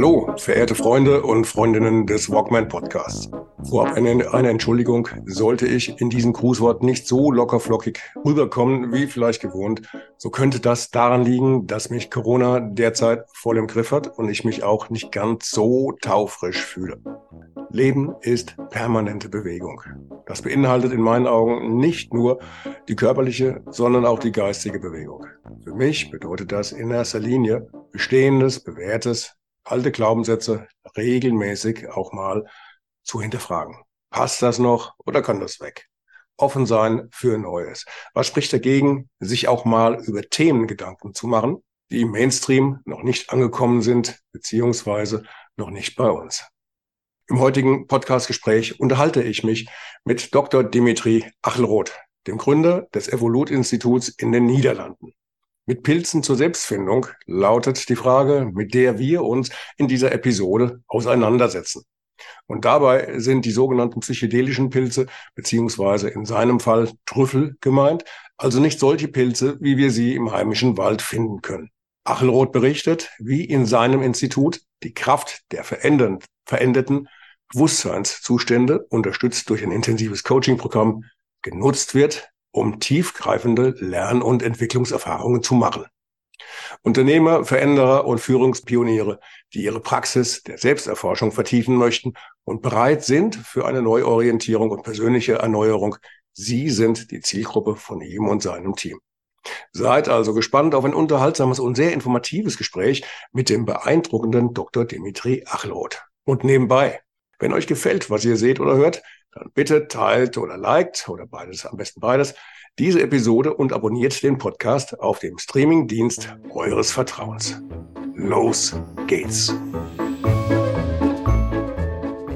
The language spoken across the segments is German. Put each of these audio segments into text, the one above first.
Hallo, verehrte Freunde und Freundinnen des Walkman Podcasts. Vorab eine, eine Entschuldigung, sollte ich in diesem Grußwort nicht so lockerflockig rüberkommen wie vielleicht gewohnt, so könnte das daran liegen, dass mich Corona derzeit voll im Griff hat und ich mich auch nicht ganz so taufrisch fühle. Leben ist permanente Bewegung. Das beinhaltet in meinen Augen nicht nur die körperliche, sondern auch die geistige Bewegung. Für mich bedeutet das in erster Linie Bestehendes, Bewährtes, alte Glaubenssätze regelmäßig auch mal zu hinterfragen. Passt das noch oder kann das weg? Offen sein für Neues. Was spricht dagegen, sich auch mal über Themen Gedanken zu machen, die im Mainstream noch nicht angekommen sind, beziehungsweise noch nicht bei uns? Im heutigen Podcastgespräch unterhalte ich mich mit Dr. Dimitri Achelroth, dem Gründer des Evolut-Instituts in den Niederlanden. Mit Pilzen zur Selbstfindung lautet die Frage, mit der wir uns in dieser Episode auseinandersetzen. Und dabei sind die sogenannten psychedelischen Pilze beziehungsweise in seinem Fall Trüffel gemeint, also nicht solche Pilze, wie wir sie im heimischen Wald finden können. Achelroth berichtet, wie in seinem Institut die Kraft der veränderten Bewusstseinszustände, unterstützt durch ein intensives Coaching-Programm, genutzt wird, um tiefgreifende Lern- und Entwicklungserfahrungen zu machen. Unternehmer, Veränderer und Führungspioniere, die ihre Praxis der Selbsterforschung vertiefen möchten und bereit sind für eine Neuorientierung und persönliche Erneuerung, sie sind die Zielgruppe von ihm und seinem Team. Seid also gespannt auf ein unterhaltsames und sehr informatives Gespräch mit dem beeindruckenden Dr. Dimitri Achelroth. Und nebenbei, wenn euch gefällt, was ihr seht oder hört, dann bitte teilt oder liked oder beides, am besten beides, diese Episode und abonniert den Podcast auf dem Streamingdienst eures Vertrauens. Los geht's!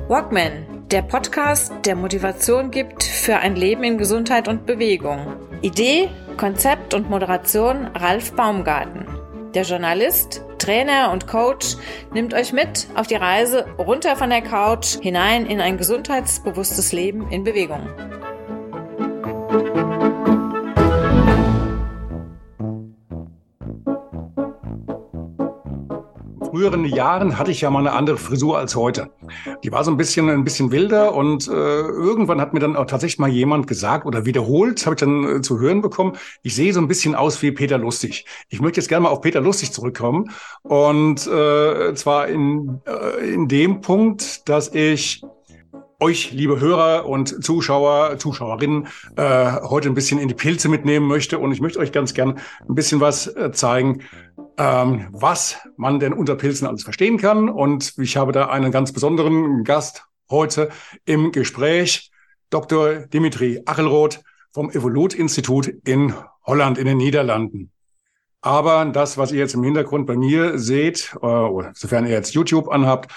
Walkman, der Podcast, der Motivation gibt für ein Leben in Gesundheit und Bewegung. Idee, Konzept und Moderation Ralf Baumgarten. Der Journalist, Trainer und Coach nimmt euch mit auf die Reise runter von der Couch hinein in ein gesundheitsbewusstes Leben in Bewegung. Früheren Jahren hatte ich ja mal eine andere Frisur als heute. Die war so ein bisschen, ein bisschen wilder und äh, irgendwann hat mir dann auch tatsächlich mal jemand gesagt oder wiederholt, habe ich dann äh, zu hören bekommen, ich sehe so ein bisschen aus wie Peter Lustig. Ich möchte jetzt gerne mal auf Peter Lustig zurückkommen und äh, zwar in, äh, in dem Punkt, dass ich euch, liebe Hörer und Zuschauer, Zuschauerinnen, äh, heute ein bisschen in die Pilze mitnehmen möchte. Und ich möchte euch ganz gern ein bisschen was äh, zeigen, ähm, was man denn unter Pilzen alles verstehen kann. Und ich habe da einen ganz besonderen Gast heute im Gespräch, Dr. Dimitri Achelroth vom Evolut-Institut in Holland, in den Niederlanden. Aber das, was ihr jetzt im Hintergrund bei mir seht, äh, sofern ihr jetzt YouTube anhabt,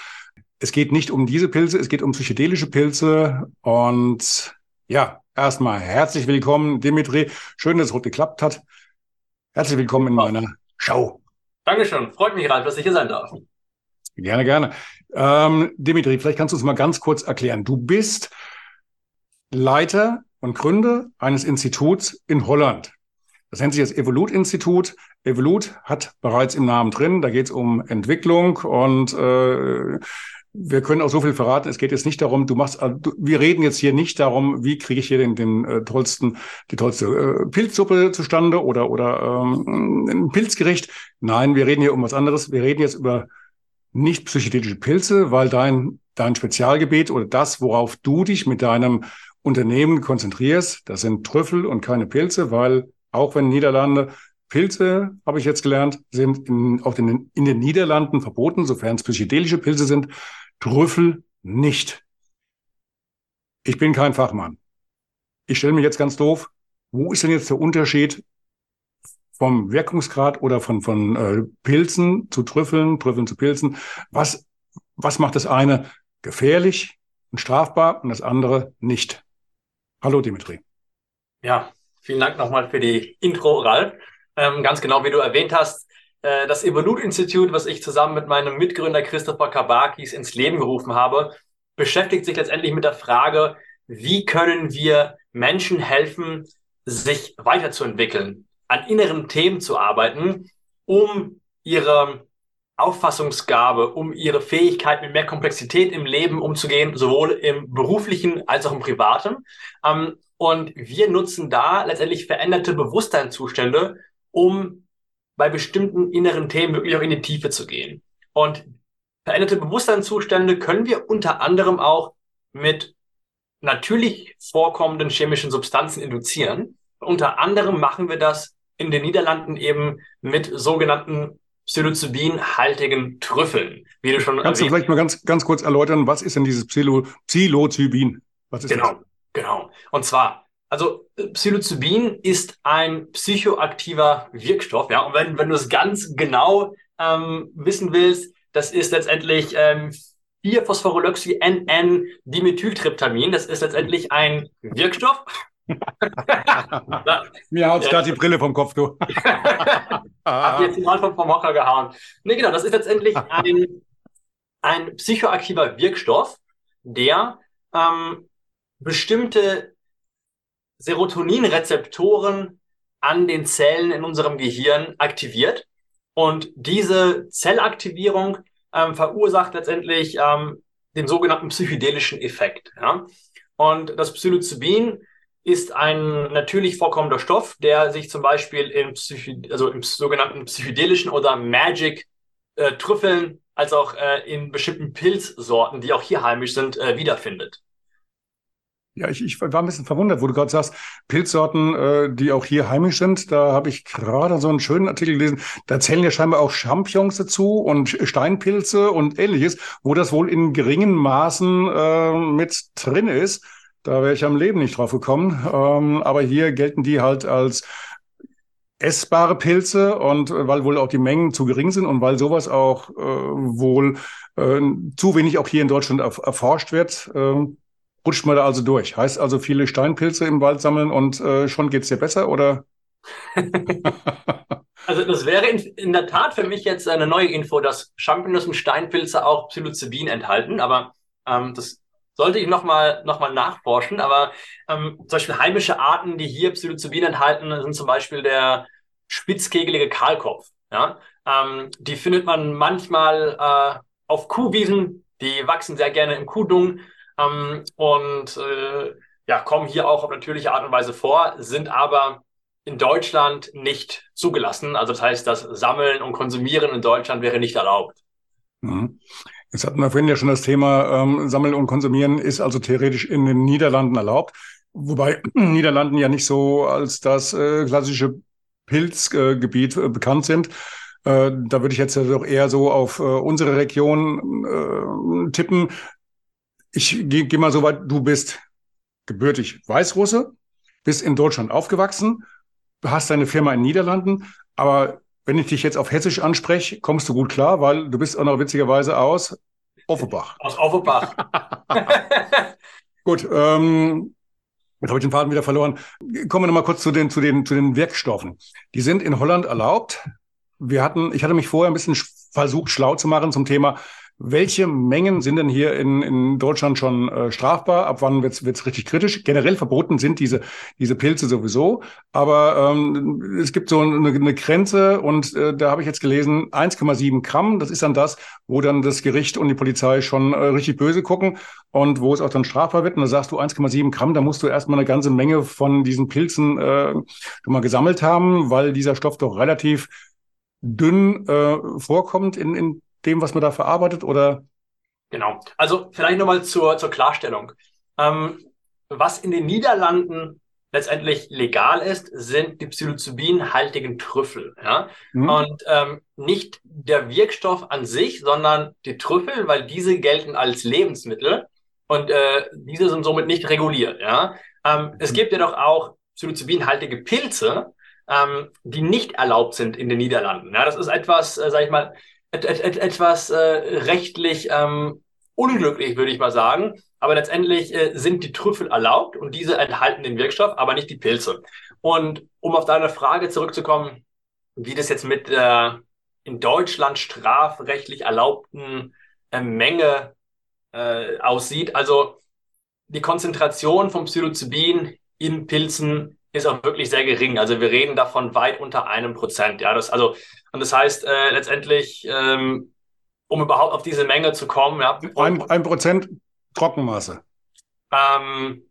es geht nicht um diese Pilze, es geht um psychedelische Pilze. Und ja, erstmal herzlich willkommen, Dimitri. Schön, dass es heute geklappt hat. Herzlich willkommen in meiner Show. Dankeschön. Freut mich, Ralf, dass ich hier sein darf. Gerne, gerne. Ähm, Dimitri, vielleicht kannst du uns mal ganz kurz erklären. Du bist Leiter und Gründer eines Instituts in Holland. Das nennt sich das Evolut-Institut. Evolut hat bereits im Namen drin, da geht es um Entwicklung und äh, wir können auch so viel verraten. Es geht jetzt nicht darum, du machst, äh, du, wir reden jetzt hier nicht darum, wie kriege ich hier den, den äh, tollsten, die tollste äh, Pilzsuppe zustande oder oder ähm, ein Pilzgericht. Nein, wir reden hier um was anderes. Wir reden jetzt über nicht psychedelische Pilze, weil dein dein Spezialgebiet oder das, worauf du dich mit deinem Unternehmen konzentrierst, das sind Trüffel und keine Pilze, weil auch wenn Niederlande Pilze, habe ich jetzt gelernt, sind in, auch in, in den Niederlanden verboten, sofern es psychedelische Pilze sind. Trüffel nicht. Ich bin kein Fachmann. Ich stelle mich jetzt ganz doof. Wo ist denn jetzt der Unterschied vom Wirkungsgrad oder von, von äh, Pilzen zu Trüffeln, Trüffeln zu Pilzen? Was, was macht das eine gefährlich und strafbar und das andere nicht? Hallo Dimitri. Ja, vielen Dank nochmal für die Intro, Ralf. Ähm, ganz genau, wie du erwähnt hast, äh, das Evolut Institute, was ich zusammen mit meinem Mitgründer Christopher Kabakis ins Leben gerufen habe, beschäftigt sich letztendlich mit der Frage, wie können wir Menschen helfen, sich weiterzuentwickeln, an inneren Themen zu arbeiten, um ihre Auffassungsgabe, um ihre Fähigkeit mit mehr Komplexität im Leben umzugehen, sowohl im beruflichen als auch im privaten. Ähm, und wir nutzen da letztendlich veränderte Bewusstseinszustände, um bei bestimmten inneren Themen wirklich auch in die Tiefe zu gehen. Und veränderte Bewusstseinszustände können wir unter anderem auch mit natürlich vorkommenden chemischen Substanzen induzieren. Unter anderem machen wir das in den Niederlanden eben mit sogenannten Psilocybin-haltigen Trüffeln, wie du schon Kannst du vielleicht mal ganz, ganz kurz erläutern, was ist denn dieses Psilo Psilocybin? Was ist genau, das? genau. Und zwar, also Psilocybin ist ein psychoaktiver Wirkstoff, ja. Und wenn, wenn du es ganz genau ähm, wissen willst, das ist letztendlich ähm, 4-Phosphoryloxy-NN-Dimethyltryptamin. Das ist letztendlich ein Wirkstoff. Mir haut gerade die Brille vom Kopf, du. Hab jetzt mal vom, vom Hocker gehauen. Nee, genau, das ist letztendlich ein, ein psychoaktiver Wirkstoff, der ähm, bestimmte Serotoninrezeptoren an den Zellen in unserem Gehirn aktiviert. Und diese Zellaktivierung ähm, verursacht letztendlich ähm, den sogenannten psychedelischen Effekt. Ja? Und das Psilocybin ist ein natürlich vorkommender Stoff, der sich zum Beispiel im, Psychi also im sogenannten psychedelischen oder Magic äh, als auch äh, in bestimmten Pilzsorten, die auch hier heimisch sind, äh, wiederfindet. Ja, ich, ich war ein bisschen verwundert, wo du gerade sagst, Pilzsorten, äh, die auch hier heimisch sind. Da habe ich gerade so einen schönen Artikel gelesen. Da zählen ja scheinbar auch Champignons dazu und Steinpilze und ähnliches, wo das wohl in geringen Maßen äh, mit drin ist. Da wäre ich am Leben nicht drauf gekommen. Ähm, aber hier gelten die halt als essbare Pilze und äh, weil wohl auch die Mengen zu gering sind und weil sowas auch äh, wohl äh, zu wenig auch hier in Deutschland erforscht wird, äh, rutscht man da also durch. Heißt also viele Steinpilze im Wald sammeln und äh, schon geht's dir besser, oder? also das wäre in, in, der Tat für mich jetzt eine neue Info, dass Champignons und Steinpilze auch Psilocybin enthalten, aber ähm, das sollte ich nochmal noch mal nachforschen. Aber ähm, zum Beispiel heimische Arten, die hier Psilocybin enthalten, sind zum Beispiel der spitzkegelige Kahlkopf. Ja? Ähm, die findet man manchmal äh, auf Kuhwiesen, die wachsen sehr gerne im Kuhdung ähm, und äh, ja, kommen hier auch auf natürliche Art und Weise vor, sind aber in Deutschland nicht zugelassen. Also das heißt, das Sammeln und Konsumieren in Deutschland wäre nicht erlaubt. Mhm. Jetzt hatten wir vorhin ja schon das Thema ähm, Sammeln und Konsumieren ist also theoretisch in den Niederlanden erlaubt. Wobei Niederlanden ja nicht so als das äh, klassische Pilzgebiet äh, bekannt sind. Äh, da würde ich jetzt doch eher so auf äh, unsere Region äh, tippen. Ich gehe geh mal so weit, du bist gebürtig Weißrusse, bist in Deutschland aufgewachsen, hast deine Firma in den Niederlanden, aber wenn ich dich jetzt auf Hessisch anspreche, kommst du gut klar, weil du bist auch noch witzigerweise aus Offenbach. Aus Offenbach. gut, ähm, Jetzt habe ich den Faden wieder verloren. Kommen wir nochmal kurz zu den, zu, den, zu den Wirkstoffen. Die sind in Holland erlaubt. Wir hatten, ich hatte mich vorher ein bisschen versucht, schlau zu machen zum Thema welche Mengen sind denn hier in, in Deutschland schon äh, strafbar? Ab wann wird's wird's richtig kritisch? Generell verboten sind diese, diese Pilze sowieso, aber ähm, es gibt so eine, eine Grenze und äh, da habe ich jetzt gelesen, 1,7 Gramm, das ist dann das, wo dann das Gericht und die Polizei schon äh, richtig böse gucken und wo es auch dann strafbar wird. Und da sagst du 1,7 Gramm, da musst du erstmal eine ganze Menge von diesen Pilzen äh, schon mal gesammelt haben, weil dieser Stoff doch relativ dünn äh, vorkommt in, in dem, was man da verarbeitet oder? Genau. Also vielleicht nochmal zur, zur Klarstellung. Ähm, was in den Niederlanden letztendlich legal ist, sind die Psilocybin-haltigen Trüffel. Ja? Mhm. Und ähm, nicht der Wirkstoff an sich, sondern die Trüffel, weil diese gelten als Lebensmittel und äh, diese sind somit nicht reguliert. Ja? Ähm, mhm. Es gibt jedoch auch Psilocybin-haltige Pilze, ähm, die nicht erlaubt sind in den Niederlanden. Ja? Das ist etwas, äh, sag ich mal, et, et, et, etwas äh, rechtlich ähm, unglücklich, würde ich mal sagen. Aber letztendlich äh, sind die Trüffel erlaubt und diese enthalten den Wirkstoff, aber nicht die Pilze. Und um auf deine Frage zurückzukommen, wie das jetzt mit der in Deutschland strafrechtlich erlaubten äh, Menge äh, aussieht. Also die Konzentration von Psilocybin in Pilzen ist auch wirklich sehr gering. Also wir reden davon weit unter einem Prozent. Ja, das also und das heißt äh, letztendlich, ähm, um überhaupt auf diese Menge zu kommen, ja. Ein, ein Prozent Trockenmasse. Ähm,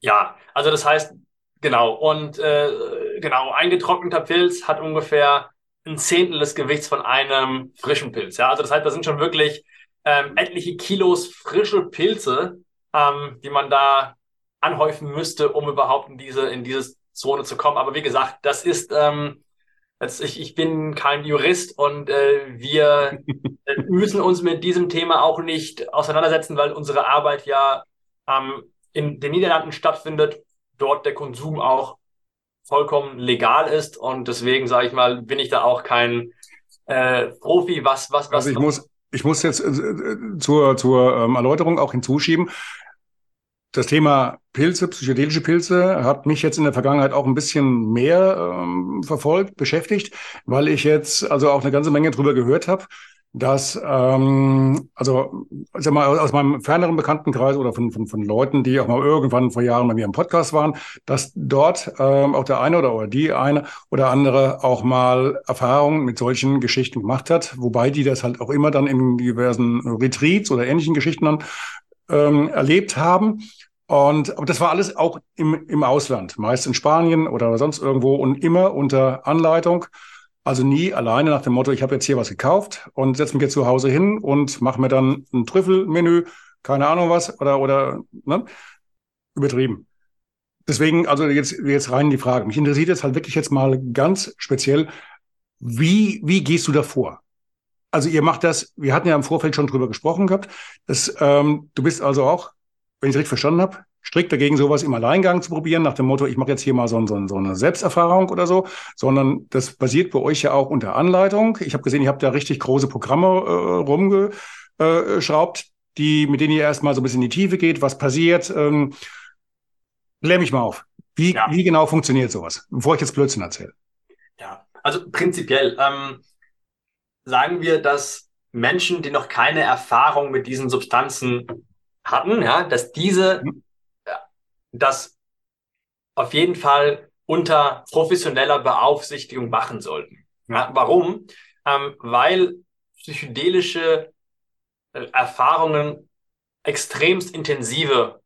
ja, also das heißt genau und äh, genau eingetrockneter Pilz hat ungefähr ein Zehntel des Gewichts von einem frischen Pilz. Ja, also das heißt, da sind schon wirklich ähm, etliche Kilos frische Pilze, ähm, die man da anhäufen müsste, um überhaupt in diese, in diese Zone zu kommen. Aber wie gesagt, das ist, ähm, jetzt, ich, ich bin kein Jurist und äh, wir äh, müssen uns mit diesem Thema auch nicht auseinandersetzen, weil unsere Arbeit ja ähm, in den Niederlanden stattfindet, dort der Konsum auch vollkommen legal ist und deswegen sage ich mal, bin ich da auch kein äh, Profi, was was was. Also ich muss ich muss jetzt äh, äh, zur zur ähm, Erläuterung auch hinzuschieben, das Thema Pilze, psychedelische Pilze, hat mich jetzt in der Vergangenheit auch ein bisschen mehr ähm, verfolgt, beschäftigt, weil ich jetzt also auch eine ganze Menge drüber gehört habe, dass ähm, also sag mal aus meinem ferneren Bekanntenkreis oder von, von, von Leuten, die auch mal irgendwann vor Jahren bei mir im Podcast waren, dass dort ähm, auch der eine oder, oder die eine oder andere auch mal Erfahrungen mit solchen Geschichten gemacht hat, wobei die das halt auch immer dann in diversen Retreats oder ähnlichen Geschichten dann ähm, erlebt haben. Und aber das war alles auch im, im Ausland, meist in Spanien oder sonst irgendwo und immer unter Anleitung. Also nie alleine nach dem Motto, ich habe jetzt hier was gekauft und setze mich jetzt zu Hause hin und mache mir dann ein Trüffelmenü, keine Ahnung was, oder, oder ne? übertrieben. Deswegen, also jetzt, jetzt rein die Frage. Mich interessiert jetzt halt wirklich jetzt mal ganz speziell, wie, wie gehst du da vor? Also ihr macht das, wir hatten ja im Vorfeld schon drüber gesprochen gehabt, dass, ähm, du bist also auch, wenn ich es richtig verstanden habe, strikt dagegen, sowas im Alleingang zu probieren, nach dem Motto, ich mache jetzt hier mal so, so, so eine Selbsterfahrung oder so, sondern das basiert bei euch ja auch unter Anleitung. Ich habe gesehen, ihr habt da richtig große Programme äh, rumgeschraubt, die, mit denen ihr erstmal so ein bisschen in die Tiefe geht, was passiert. Ähm, klär mich mal auf. Wie, ja. wie genau funktioniert sowas, bevor ich jetzt Blödsinn erzähle? Ja, also prinzipiell ähm, sagen wir, dass Menschen, die noch keine Erfahrung mit diesen Substanzen hatten, ja, dass diese mhm. das auf jeden Fall unter professioneller Beaufsichtigung machen sollten. Ja, warum? Ähm, weil psychedelische äh, Erfahrungen extremst intensive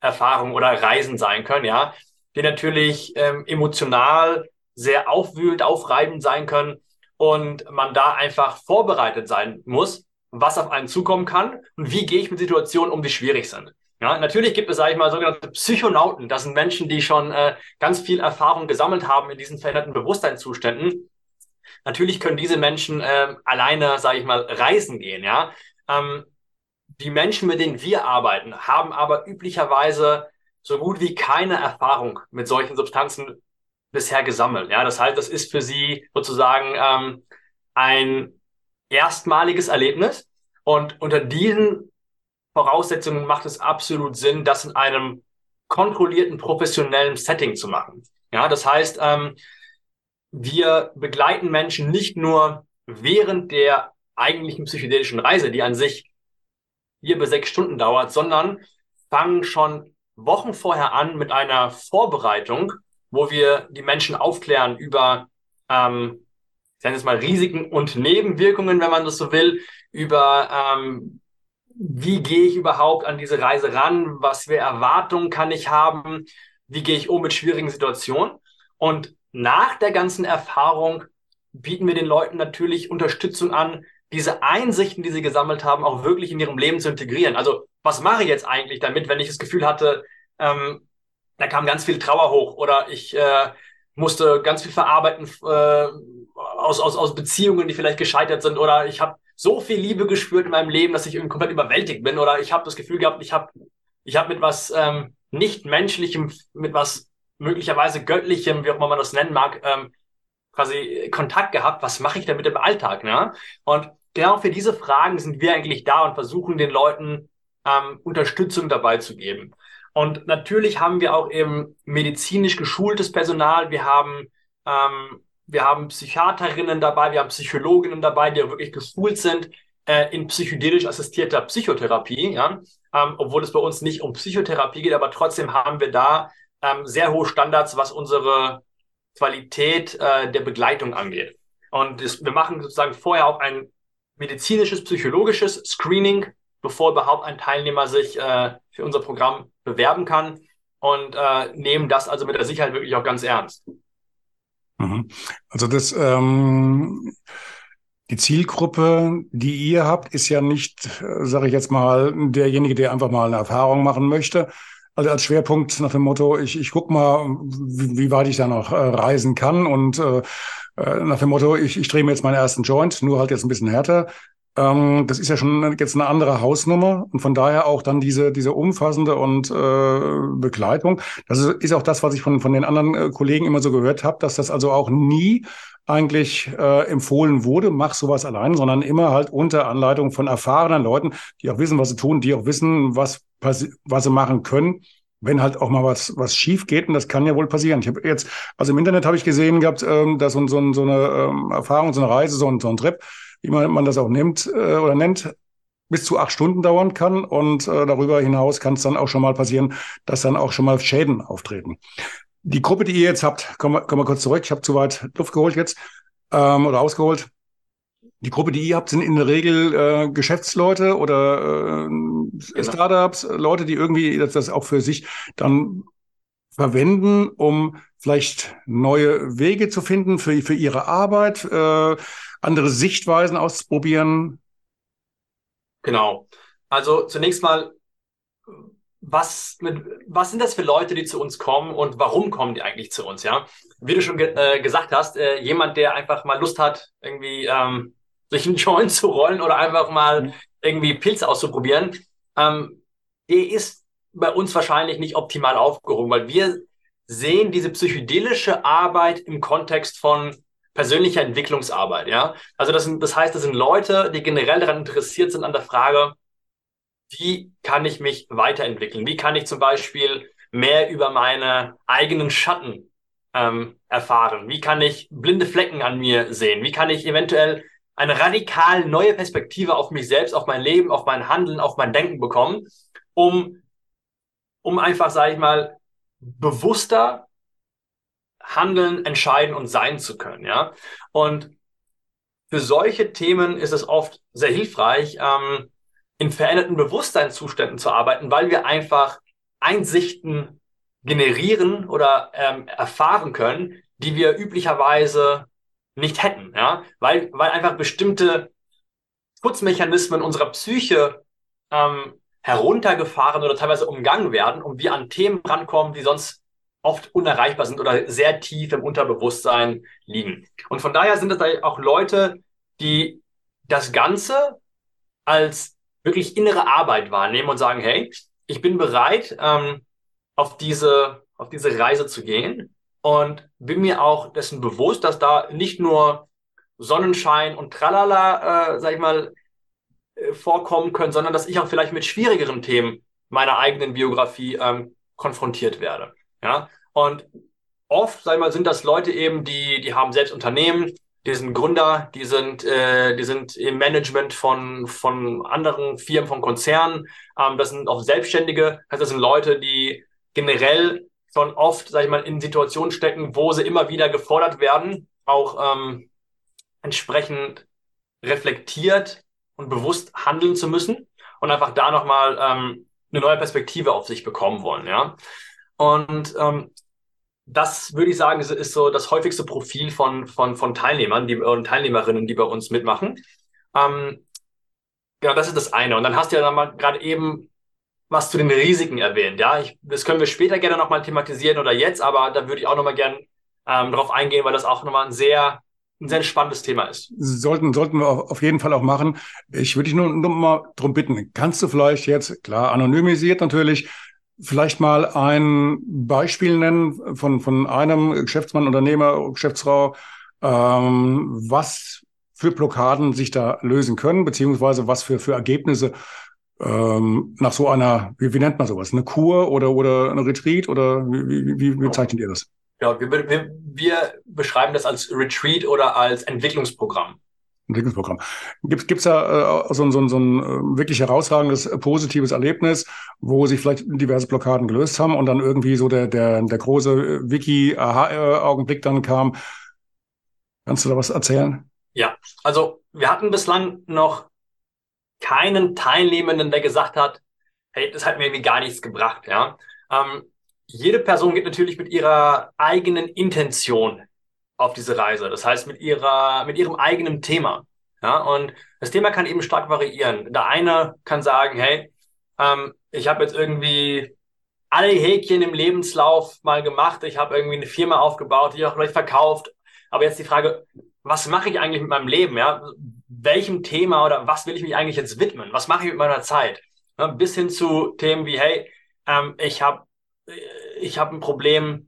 Erfahrungen oder Reisen sein können, ja, die natürlich ähm, emotional sehr aufwühlend, aufreibend sein können und man da einfach vorbereitet sein muss, was auf einen zukommen kann und wie gehe ich mit Situationen um, die schwierig sind. Ja, natürlich gibt es, sage ich mal, sogenannte Psychonauten. Das sind Menschen, die schon äh, ganz viel Erfahrung gesammelt haben in diesen veränderten Bewusstseinszuständen. Natürlich können diese Menschen äh, alleine, sage ich mal, reisen gehen. Ja, ähm, die Menschen, mit denen wir arbeiten, haben aber üblicherweise so gut wie keine Erfahrung mit solchen Substanzen bisher gesammelt. Ja, das heißt, das ist für sie sozusagen ähm, ein erstmaliges Erlebnis und unter diesen Voraussetzungen macht es absolut Sinn, das in einem kontrollierten professionellen Setting zu machen. Ja, das heißt, ähm, wir begleiten Menschen nicht nur während der eigentlichen psychedelischen Reise, die an sich vier bis sechs Stunden dauert, sondern fangen schon Wochen vorher an mit einer Vorbereitung, wo wir die Menschen aufklären über, ähm, ich nenne es mal Risiken und Nebenwirkungen, wenn man das so will, über ähm, wie gehe ich überhaupt an diese Reise ran, was für Erwartungen kann ich haben, wie gehe ich um mit schwierigen Situationen. Und nach der ganzen Erfahrung bieten wir den Leuten natürlich Unterstützung an, diese Einsichten, die sie gesammelt haben, auch wirklich in ihrem Leben zu integrieren. Also was mache ich jetzt eigentlich damit, wenn ich das Gefühl hatte, ähm, da kam ganz viel Trauer hoch oder ich äh, musste ganz viel verarbeiten äh, aus, aus, aus Beziehungen, die vielleicht gescheitert sind oder ich habe so viel Liebe gespürt in meinem Leben, dass ich irgendwie komplett überwältigt bin oder ich habe das Gefühl gehabt, ich habe ich hab mit was ähm, nicht menschlichem, mit was möglicherweise göttlichem, wie auch immer man das nennen mag, ähm, quasi Kontakt gehabt. Was mache ich damit im Alltag? Ne? Und genau für diese Fragen sind wir eigentlich da und versuchen den Leuten ähm, Unterstützung dabei zu geben. Und natürlich haben wir auch eben medizinisch geschultes Personal. Wir haben, ähm, wir haben Psychiaterinnen dabei, wir haben Psychologinnen dabei, die wirklich geschult sind äh, in psychedelisch assistierter Psychotherapie. Ja? Ähm, obwohl es bei uns nicht um Psychotherapie geht, aber trotzdem haben wir da ähm, sehr hohe Standards, was unsere Qualität äh, der Begleitung angeht. Und das, wir machen sozusagen vorher auch ein medizinisches, psychologisches Screening, bevor überhaupt ein Teilnehmer sich äh, für unser Programm bewerben kann und äh, nehmen das also mit der Sicherheit wirklich auch ganz ernst. Mhm. Also das ähm, die Zielgruppe, die ihr habt, ist ja nicht, äh, sage ich jetzt mal, derjenige, der einfach mal eine Erfahrung machen möchte. Also als Schwerpunkt nach dem Motto, ich, ich guck mal, wie, wie weit ich da noch äh, reisen kann und äh, äh nach dem Motto, ich, ich drehe mir jetzt meinen ersten Joint, nur halt jetzt ein bisschen härter. Ähm, das ist ja schon jetzt eine andere Hausnummer und von daher auch dann diese, diese umfassende und äh, Begleitung. Das ist, ist auch das, was ich von, von den anderen äh, Kollegen immer so gehört habe, dass das also auch nie eigentlich äh, empfohlen wurde, mach sowas allein, sondern immer halt unter Anleitung von erfahrenen Leuten, die auch wissen, was sie tun, die auch wissen, was, was sie machen können, wenn halt auch mal was, was schief geht. Und das kann ja wohl passieren. Ich habe jetzt, also im Internet habe ich gesehen gehabt, ähm, dass so, so, so eine ähm, Erfahrung, so eine Reise, so ein, so ein Trip, wie man, man das auch nimmt äh, oder nennt, bis zu acht Stunden dauern kann. Und äh, darüber hinaus kann es dann auch schon mal passieren, dass dann auch schon mal Schäden auftreten. Die Gruppe, die ihr jetzt habt, kommen wir, kommen wir kurz zurück. Ich habe zu weit Luft geholt jetzt ähm, oder ausgeholt. Die Gruppe, die ihr habt, sind in der Regel äh, Geschäftsleute oder äh, genau. Startups, Leute, die irgendwie das, das auch für sich dann verwenden, um vielleicht neue Wege zu finden für, für ihre Arbeit, äh, andere Sichtweisen auszuprobieren. Genau. Also zunächst mal was, mit, was sind das für Leute, die zu uns kommen und warum kommen die eigentlich zu uns, ja? Wie du schon ge äh, gesagt hast, äh, jemand, der einfach mal Lust hat, irgendwie ähm, sich einen Joint zu rollen oder einfach mal mhm. irgendwie Pilze auszuprobieren, ähm, der ist bei uns wahrscheinlich nicht optimal aufgehoben, weil wir sehen diese psychedelische Arbeit im Kontext von persönlicher Entwicklungsarbeit, ja? Also das, sind, das heißt, das sind Leute, die generell daran interessiert sind an der Frage, wie kann ich mich weiterentwickeln? Wie kann ich zum Beispiel mehr über meine eigenen Schatten ähm, erfahren? Wie kann ich blinde Flecken an mir sehen? Wie kann ich eventuell eine radikal neue Perspektive auf mich selbst, auf mein Leben, auf mein Handeln, auf mein Denken bekommen, um, um einfach, sage ich mal, bewusster handeln, entscheiden und sein zu können, ja. Und für solche Themen ist es oft sehr hilfreich, ähm, in veränderten Bewusstseinszuständen zu arbeiten, weil wir einfach Einsichten generieren oder ähm, erfahren können, die wir üblicherweise nicht hätten, ja, weil, weil einfach bestimmte Schutzmechanismen unserer Psyche ähm, heruntergefahren oder teilweise umgangen werden und wir an Themen rankommen, die sonst oft unerreichbar sind oder sehr tief im Unterbewusstsein liegen. Und von daher sind es auch Leute, die das Ganze als wirklich innere Arbeit wahrnehmen und sagen, hey, ich bin bereit, ähm, auf diese, auf diese Reise zu gehen und bin mir auch dessen bewusst, dass da nicht nur Sonnenschein und Tralala, äh, sag ich mal, äh, vorkommen können, sondern dass ich auch vielleicht mit schwierigeren Themen meiner eigenen Biografie ähm, konfrontiert werde. Ja, und oft, sag ich mal, sind das Leute eben, die, die haben selbst Unternehmen, die sind Gründer, die sind, äh, die sind im Management von, von anderen Firmen, von Konzernen. Ähm, das sind auch Selbstständige. Also das sind Leute, die generell schon oft, sag ich mal, in Situationen stecken, wo sie immer wieder gefordert werden, auch ähm, entsprechend reflektiert und bewusst handeln zu müssen und einfach da nochmal ähm, eine neue Perspektive auf sich bekommen wollen, ja. Und ähm, das würde ich sagen, ist, so das häufigste Profil von, von, von Teilnehmern die, und Teilnehmerinnen, die bei uns mitmachen. Ähm, genau, das ist das eine. Und dann hast du ja dann mal gerade eben was zu den Risiken erwähnt. Ja, ich, das können wir später gerne nochmal thematisieren oder jetzt, aber da würde ich auch nochmal gerne ähm, drauf eingehen, weil das auch nochmal ein sehr ein sehr spannendes Thema ist. Sollten, sollten wir auf jeden Fall auch machen. Ich würde dich nur, nur mal darum bitten, kannst du vielleicht jetzt, klar, anonymisiert natürlich, vielleicht mal ein Beispiel nennen von, von einem Geschäftsmann, Unternehmer, Geschäftsfrau, ähm, was für Blockaden sich da lösen können, beziehungsweise was für, für Ergebnisse ähm, nach so einer, wie, wie nennt man sowas, eine Kur oder, oder eine Retreat oder wie, wie, wie bezeichnet ihr das? Ja, wir, wir, wir beschreiben das als Retreat oder als Entwicklungsprogramm. Entwicklungsprogramm. Gibt es da äh, so, so, so ein äh, wirklich herausragendes äh, positives Erlebnis, wo sich vielleicht diverse Blockaden gelöst haben und dann irgendwie so der, der, der große äh, Wiki-Aha-Augenblick dann kam? Kannst du da was erzählen? Ja, also wir hatten bislang noch keinen Teilnehmenden, der gesagt hat, hey, das hat mir irgendwie gar nichts gebracht. Ja, ähm, jede Person geht natürlich mit ihrer eigenen Intention auf diese Reise. Das heißt, mit ihrer, mit ihrem eigenen Thema. Ja, und das Thema kann eben stark variieren. Der eine kann sagen, hey, ähm, ich habe jetzt irgendwie alle Häkchen im Lebenslauf mal gemacht. Ich habe irgendwie eine Firma aufgebaut, die auch vielleicht verkauft. Aber jetzt die Frage, was mache ich eigentlich mit meinem Leben? Ja, welchem Thema oder was will ich mich eigentlich jetzt widmen? Was mache ich mit meiner Zeit? Ja, bis hin zu Themen wie, hey, ähm, ich habe ich hab ein Problem,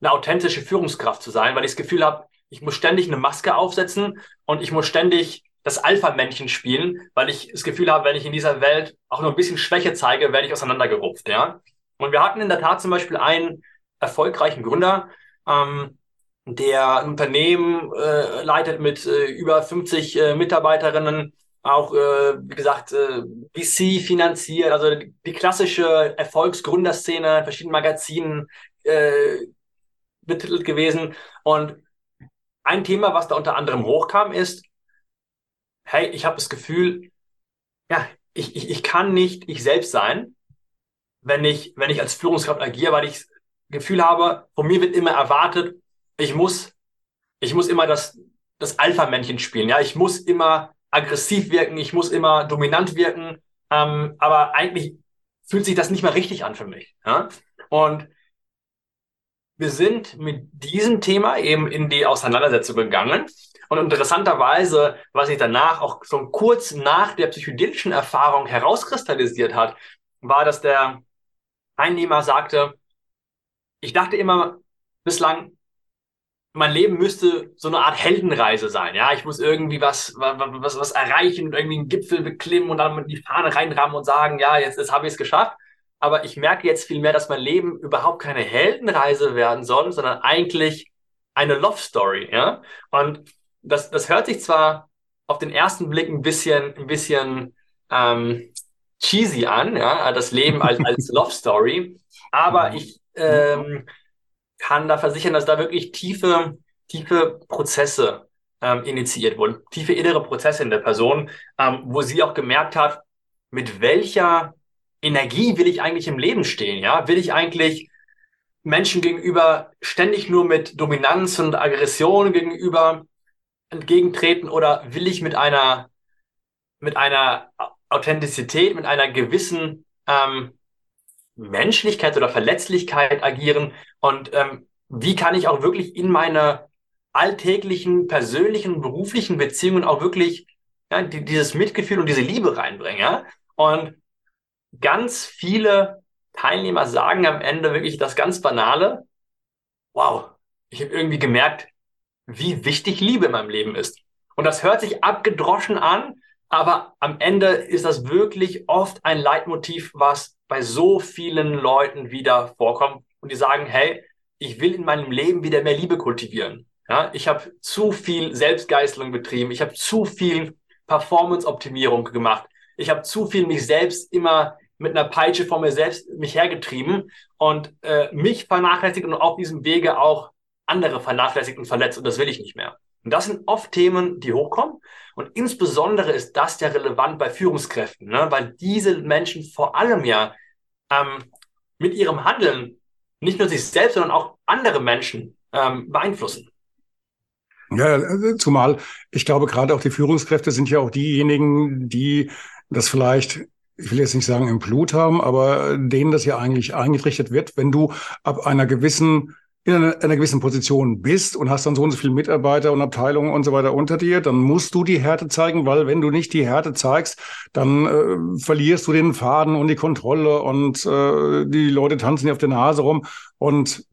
eine authentische Führungskraft zu sein, weil ich das Gefühl habe, ich muss ständig eine Maske aufsetzen und ich muss ständig das Alpha-Männchen spielen, weil ich das Gefühl habe, wenn ich in dieser Welt auch nur ein bisschen Schwäche zeige, werde ich auseinandergerupft. Ja? Und wir hatten in der Tat zum Beispiel einen erfolgreichen Gründer, ähm, der ein Unternehmen äh, leitet mit äh, über 50 äh, Mitarbeiterinnen, auch, äh, wie gesagt, äh, VC finanziert, also die, klassische Erfolgsgründerszene verschiedenen Magazinen äh, betitelt gewesen. Und ein Thema, was da unter anderem hochkam, ist, hey, ich habe das Gefühl, ja, ich, ich, ich kann nicht ich selbst sein, wenn ich, wenn ich als Führungskraft agiere, weil ich das Gefühl habe, von mir wird immer erwartet, ich muss, ich muss immer das, das Alpha-Männchen spielen. Ja, ich muss immer aggressiv wirken, ich muss immer dominant wirken. Ähm, aber eigentlich fühlt sich das nicht mehr richtig an für mich. Ja? Und wir sind mit diesem Thema eben in die Auseinandersetzung gegangen. Und interessanterweise, was sich danach auch so kurz nach der psychedelischen Erfahrung herauskristallisiert hat, war, dass der Einnehmer sagte, ich dachte immer bislang, mein Leben müsste so eine Art Heldenreise sein. Ja, ich muss irgendwie was, was, was erreichen und irgendwie einen Gipfel beklimmen und dann die Fahne reinrammen und sagen, ja, jetzt, jetzt habe ich es geschafft. Aber ich merke jetzt vielmehr, dass mein Leben überhaupt keine Heldenreise werden soll, sondern eigentlich eine Love Story. Ja, und das, das hört sich zwar auf den ersten Blick ein bisschen, ein bisschen ähm, cheesy an, ja, das Leben als, als Love Story, aber ich ähm, kann da versichern, dass da wirklich tiefe, tiefe Prozesse ähm, initiiert wurden, tiefe innere Prozesse in der Person, ähm, wo sie auch gemerkt hat, mit welcher Energie will ich eigentlich im Leben stehen? Ja, will ich eigentlich Menschen gegenüber ständig nur mit Dominanz und Aggression gegenüber entgegentreten oder will ich mit einer mit einer Authentizität, mit einer gewissen ähm, Menschlichkeit oder Verletzlichkeit agieren und ähm, wie kann ich auch wirklich in meine alltäglichen, persönlichen, beruflichen Beziehungen auch wirklich ja, die, dieses Mitgefühl und diese Liebe reinbringen. Ja? Und ganz viele Teilnehmer sagen am Ende wirklich das ganz Banale, wow, ich habe irgendwie gemerkt, wie wichtig Liebe in meinem Leben ist. Und das hört sich abgedroschen an, aber am Ende ist das wirklich oft ein Leitmotiv, was bei so vielen Leuten wieder vorkommt und die sagen, hey, ich will in meinem Leben wieder mehr Liebe kultivieren. Ja, ich habe zu viel Selbstgeißelung betrieben, ich habe zu viel Performance-Optimierung gemacht, ich habe zu viel mich selbst immer mit einer Peitsche vor mir selbst mich hergetrieben und äh, mich vernachlässigt und auf diesem Wege auch andere vernachlässigt und verletzt und das will ich nicht mehr. Und das sind oft Themen, die hochkommen. Und insbesondere ist das ja relevant bei Führungskräften, ne? weil diese Menschen vor allem ja ähm, mit ihrem Handeln nicht nur sich selbst, sondern auch andere Menschen ähm, beeinflussen. Ja, zumal ich glaube, gerade auch die Führungskräfte sind ja auch diejenigen, die das vielleicht ich will jetzt nicht sagen im Blut haben, aber denen das ja eigentlich eingerichtet wird, wenn du ab einer gewissen in einer, einer gewissen Position bist und hast dann so und so viele Mitarbeiter und Abteilungen und so weiter unter dir, dann musst du die Härte zeigen, weil wenn du nicht die Härte zeigst, dann äh, verlierst du den Faden und die Kontrolle und äh, die Leute tanzen dir auf der Nase rum und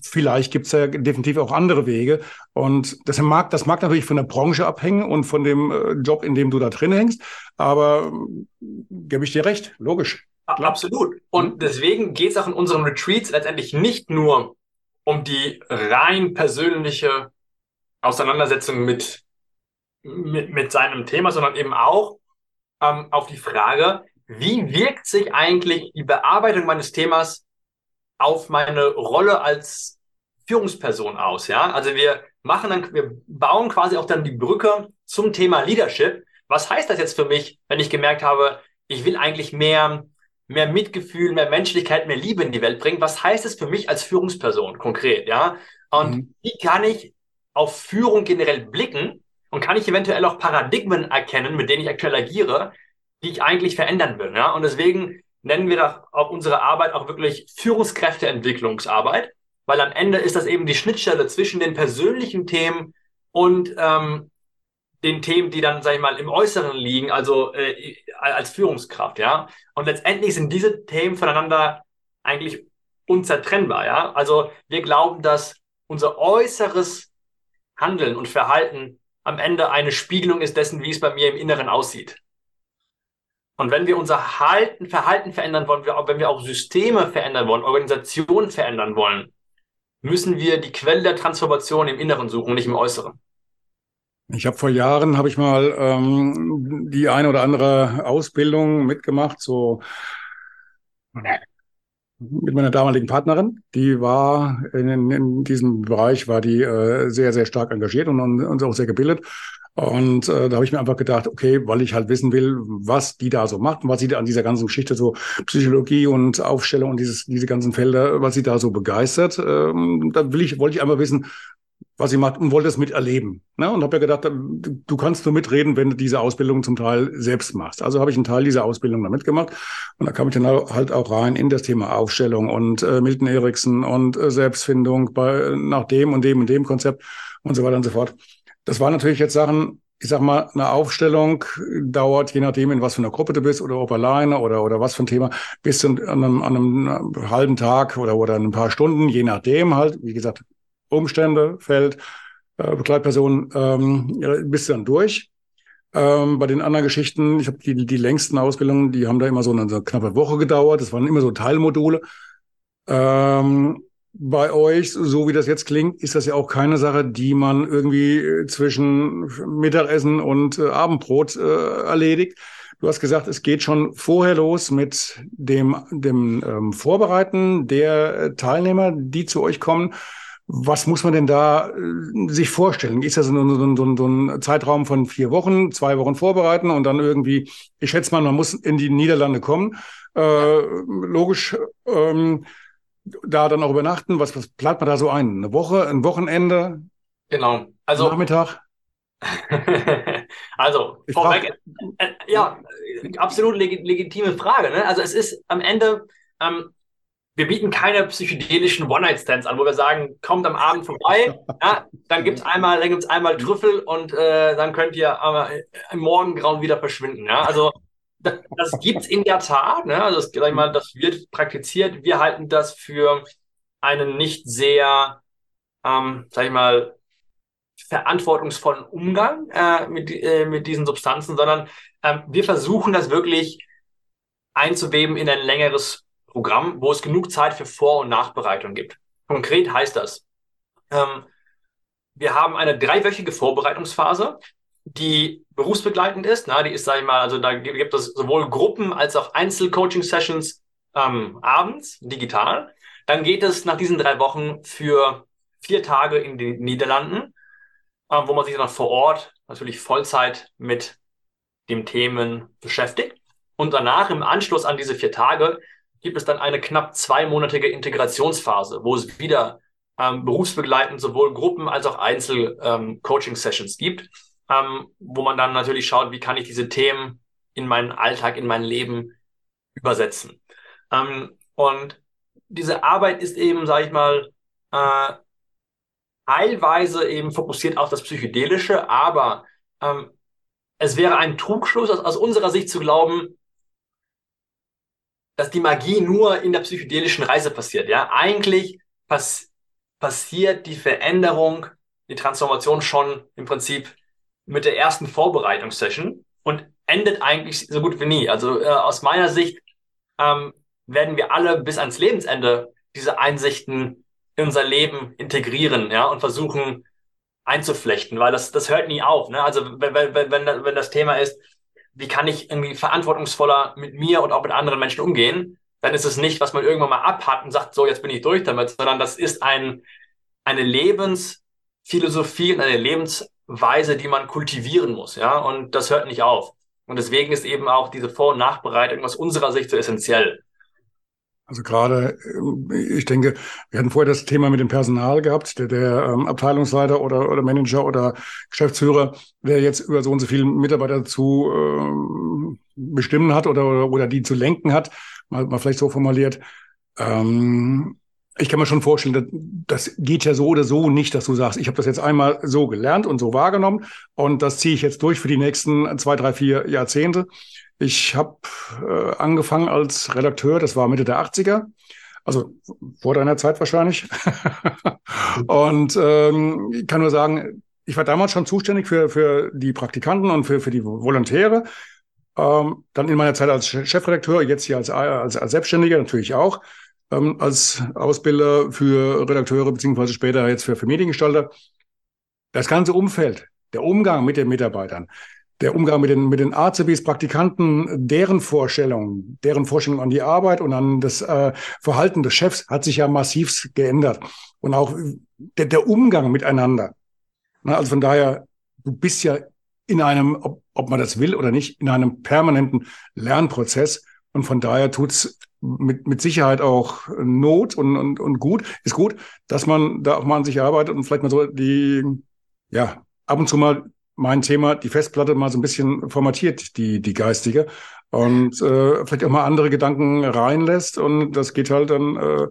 vielleicht gibt's ja definitiv auch andere Wege. Und das mag, das mag natürlich von der Branche abhängen und von dem äh, Job, in dem du da drin hängst. Aber äh, gebe ich dir recht, logisch. Absolut. Und mhm. deswegen geht's auch in unseren Retreats letztendlich nicht nur um die rein persönliche Auseinandersetzung mit mit, mit seinem Thema, sondern eben auch ähm, auf die Frage, wie wirkt sich eigentlich die Bearbeitung meines Themas auf meine Rolle als Führungsperson aus, ja? Also wir machen dann, wir bauen quasi auch dann die Brücke zum Thema Leadership. Was heißt das jetzt für mich, wenn ich gemerkt habe, ich will eigentlich mehr, mehr Mitgefühl, mehr Menschlichkeit, mehr Liebe in die Welt bringen? Was heißt es für mich als Führungsperson konkret, ja? Und mhm. wie kann ich auf Führung generell blicken und kann ich eventuell auch Paradigmen erkennen, mit denen ich aktuell agiere, die ich eigentlich verändern will. Ja? Und deswegen nennen wir doch auch unsere Arbeit auch wirklich Führungskräfteentwicklungsarbeit, weil am Ende ist das eben die Schnittstelle zwischen den persönlichen Themen und ähm, den Themen, die dann, sag ich mal, im Äußeren liegen, also äh, als Führungskraft, ja. Und letztendlich sind diese Themen voneinander eigentlich unzertrennbar, ja. Also wir glauben, dass unser äußeres Handeln und Verhalten am Ende eine Spiegelung ist dessen, wie es bei mir im Inneren aussieht. Und wenn wir unser Halten, Verhalten verändern wollen, wenn wir auch Systeme verändern wollen, Organisationen verändern wollen, müssen wir die Quelle der Transformation im Inneren suchen, nicht im Äußeren. Ich habe vor Jahren habe ich mal ähm, die eine oder andere Ausbildung mitgemacht, so mit meiner damaligen Partnerin. Die war in, in diesem Bereich war die äh, sehr sehr stark engagiert und, und auch sehr gebildet. Und äh, da habe ich mir einfach gedacht, okay, weil ich halt wissen will, was die da so macht und was sie da an dieser ganzen Geschichte so Psychologie und Aufstellung und dieses, diese ganzen Felder, was sie da so begeistert, ähm, da will ich, wollte ich einfach wissen, was sie macht und wollte es miterleben. Ne? Und habe ja gedacht, du kannst nur mitreden, wenn du diese Ausbildung zum Teil selbst machst. Also habe ich einen Teil dieser Ausbildung da mitgemacht und da kam ich dann halt auch rein in das Thema Aufstellung und äh, Milton Erickson und äh, Selbstfindung bei nach dem und dem und dem Konzept und so weiter und so fort. Das waren natürlich jetzt Sachen, ich sag mal, eine Aufstellung dauert, je nachdem, in was für einer Gruppe du bist oder ob alleine oder, oder was für ein Thema, bis zu einem, an einem halben Tag oder, oder ein paar Stunden, je nachdem halt, wie gesagt, Umstände, Feld, äh, Begleitperson, ähm, ja, bist du dann durch. Ähm, bei den anderen Geschichten, ich habe die, die längsten Ausbildungen, die haben da immer so eine, so eine knappe Woche gedauert. Das waren immer so Teilmodule. Ähm, bei euch, so wie das jetzt klingt, ist das ja auch keine Sache, die man irgendwie äh, zwischen Mittagessen und äh, Abendbrot äh, erledigt. Du hast gesagt, es geht schon vorher los mit dem, dem ähm, Vorbereiten der äh, Teilnehmer, die zu euch kommen. Was muss man denn da äh, sich vorstellen? Ist das so, so, so, so ein Zeitraum von vier Wochen, zwei Wochen vorbereiten und dann irgendwie, ich schätze mal, man muss in die Niederlande kommen. Äh, logisch. Ähm, da dann auch übernachten? Was, was plant man da so ein? Eine Woche, ein Wochenende? Genau. Also Nachmittag? also, vorweg, äh, äh, ja, absolut leg legitime Frage. Ne? Also es ist am Ende, ähm, wir bieten keine psychedelischen One-Night-Stands an, wo wir sagen, kommt am Abend vorbei, ja, dann gibt's einmal, dann gibt's einmal Trüffel und äh, dann könnt ihr äh, im Morgengrauen wieder verschwinden. Ja? Also das, gibt es in der Tat. Ne? Also das, sag ich mal, das wird praktiziert. Wir halten das für einen nicht sehr, ähm, sag ich mal, verantwortungsvollen Umgang äh, mit, äh, mit diesen Substanzen, sondern ähm, wir versuchen das wirklich einzuweben in ein längeres Programm, wo es genug Zeit für Vor- und Nachbereitung gibt. Konkret heißt das, ähm, wir haben eine dreiwöchige Vorbereitungsphase, die berufsbegleitend ist. Na, die ist, sage ich mal, also da gibt es sowohl Gruppen als auch Einzel-Coaching-Sessions ähm, abends, digital. Dann geht es nach diesen drei Wochen für vier Tage in den Niederlanden, äh, wo man sich dann vor Ort natürlich Vollzeit mit dem Themen beschäftigt. Und danach, im Anschluss an diese vier Tage, gibt es dann eine knapp zweimonatige Integrationsphase, wo es wieder ähm, berufsbegleitend sowohl Gruppen als auch Einzel-Coaching-Sessions ähm, gibt ähm, wo man dann natürlich schaut, wie kann ich diese Themen in meinen Alltag, in mein Leben übersetzen. Ähm, und diese Arbeit ist eben, sage ich mal, äh, teilweise eben fokussiert auf das Psychedelische, aber ähm, es wäre ein Trugschluss aus, aus, unserer Sicht zu glauben, dass die Magie nur in der psychedelischen Reise passiert. Ja, eigentlich pass passiert die Veränderung, die Transformation schon im Prinzip mit der ersten Vorbereitungssession und endet eigentlich so gut wie nie. Also äh, aus meiner Sicht ähm, werden wir alle bis ans Lebensende diese Einsichten in unser Leben integrieren, ja, und versuchen einzuflechten, weil das, das hört nie auf. Ne? Also wenn, wenn, wenn, wenn das Thema ist, wie kann ich irgendwie verantwortungsvoller mit mir und auch mit anderen Menschen umgehen, dann ist es nicht, was man irgendwann mal abhat und sagt, so, jetzt bin ich durch damit, sondern das ist ein, eine Lebensphilosophie und eine Lebensweise, die man kultivieren muss, ja, und das hört nicht auf. Und deswegen ist eben auch diese Vor- und Nachbereitung aus unserer Sicht so essentiell. Also gerade, äh, ich denke, wir hatten vorher das Thema mit dem Personal gehabt, der, der ähm, Abteilungsleiter oder, oder Manager oder Geschäftsführer, der jetzt über so und so viele Mitarbeiter zu ähm, bestimmen hat oder, oder, oder die zu lenken hat, mal, mal vielleicht so formuliert. Ähm, ich kann mir schon vorstellen, das geht ja so oder so nicht, dass du sagst, ich habe das jetzt einmal so gelernt und so wahrgenommen und das ziehe ich jetzt durch für die nächsten zwei, drei, vier Jahrzehnte. Ich habe äh, angefangen als Redakteur, das war Mitte der 80er, also vor deiner Zeit wahrscheinlich. und ähm, ich kann nur sagen, ich war damals schon zuständig für, für die Praktikanten und für, für die Volontäre. Ähm, dann in meiner Zeit als Chefredakteur, jetzt hier als, als, als Selbstständiger natürlich auch, ähm, als Ausbilder für Redakteure, beziehungsweise später jetzt für, für Mediengestalter. Das ganze Umfeld, der Umgang mit den Mitarbeitern, der Umgang mit den, mit den AZBs, Praktikanten, deren Vorstellungen, deren Vorstellungen an die Arbeit und an das äh, Verhalten des Chefs hat sich ja massiv geändert. Und auch der, der Umgang miteinander. Na, also von daher, du bist ja in einem, ob, ob man das will oder nicht, in einem permanenten Lernprozess. Und von daher tut's mit, mit Sicherheit auch Not und, und, und gut, ist gut, dass man da auch mal an sich arbeitet und vielleicht mal so die, ja, ab und zu mal mein Thema, die Festplatte mal so ein bisschen formatiert, die, die geistige. Und äh, vielleicht auch mal andere Gedanken reinlässt. Und das geht halt dann. Äh, ja.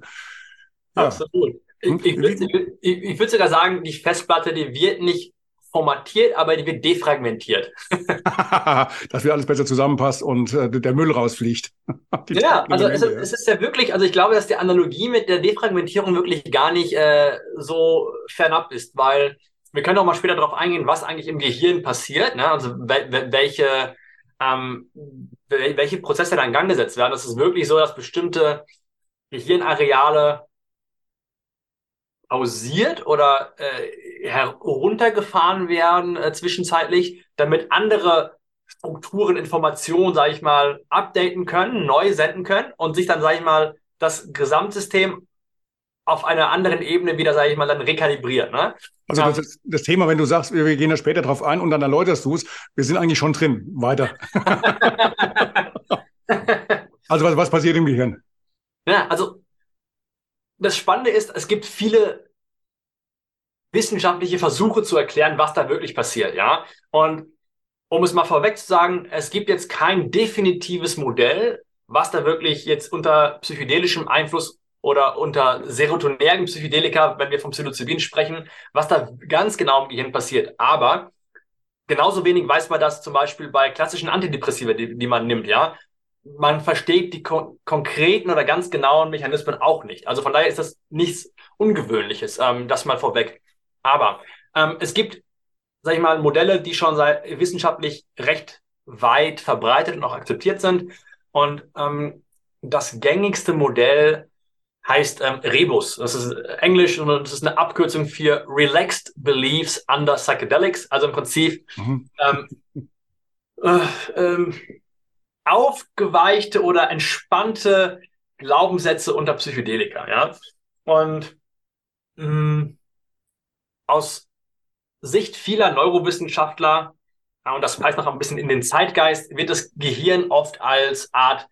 Absolut. Ich, hm? ich würde ich, ich würd sogar sagen, die Festplatte, die wird nicht formatiert, aber die wird defragmentiert. Dass wir alles besser zusammenpasst und äh, der Müll rausfliegt. ja, also es, es, ist ja wirklich, also ich glaube, dass die Analogie mit der Defragmentierung wirklich gar nicht äh, so fernab ist, weil wir können auch mal später darauf eingehen, was eigentlich im Gehirn passiert, ne? also wel welche, ähm, welche Prozesse da in Gang gesetzt werden. Das ist wirklich so, dass bestimmte Gehirnareale pausiert oder äh, heruntergefahren werden äh, zwischenzeitlich, damit andere Strukturen, Informationen, sage ich mal, updaten können, neu senden können und sich dann, sage ich mal, das Gesamtsystem auf einer anderen Ebene wieder, sage ich mal, dann rekalibriert. Ne? Also das, ist das Thema, wenn du sagst, wir gehen da später drauf ein und dann erläuterst du es, wir sind eigentlich schon drin. Weiter. also was, was passiert im Gehirn? Ja, also das Spannende ist, es gibt viele wissenschaftliche Versuche zu erklären, was da wirklich passiert, ja. Und um es mal vorweg zu sagen, es gibt jetzt kein definitives Modell, was da wirklich jetzt unter psychedelischem Einfluss oder unter serotonergen Psychedelika, wenn wir vom Psilocybin sprechen, was da ganz genau im Gehirn passiert. Aber genauso wenig weiß man das zum Beispiel bei klassischen Antidepressiva, die, die man nimmt, ja. Man versteht die kon konkreten oder ganz genauen Mechanismen auch nicht. Also von daher ist das nichts Ungewöhnliches, ähm, das mal vorweg. Aber ähm, es gibt, sag ich mal, Modelle, die schon sei, wissenschaftlich recht weit verbreitet und auch akzeptiert sind. Und ähm, das gängigste Modell heißt ähm, Rebus. Das ist Englisch und das ist eine Abkürzung für Relaxed Beliefs Under Psychedelics. Also im Prinzip mhm. ähm, äh, ähm, aufgeweichte oder entspannte Glaubenssätze unter Psychedelika. Ja? Und mh, mm, aus Sicht vieler Neurowissenschaftler, ja, und das heißt noch ein bisschen in den Zeitgeist, wird das Gehirn oft als Art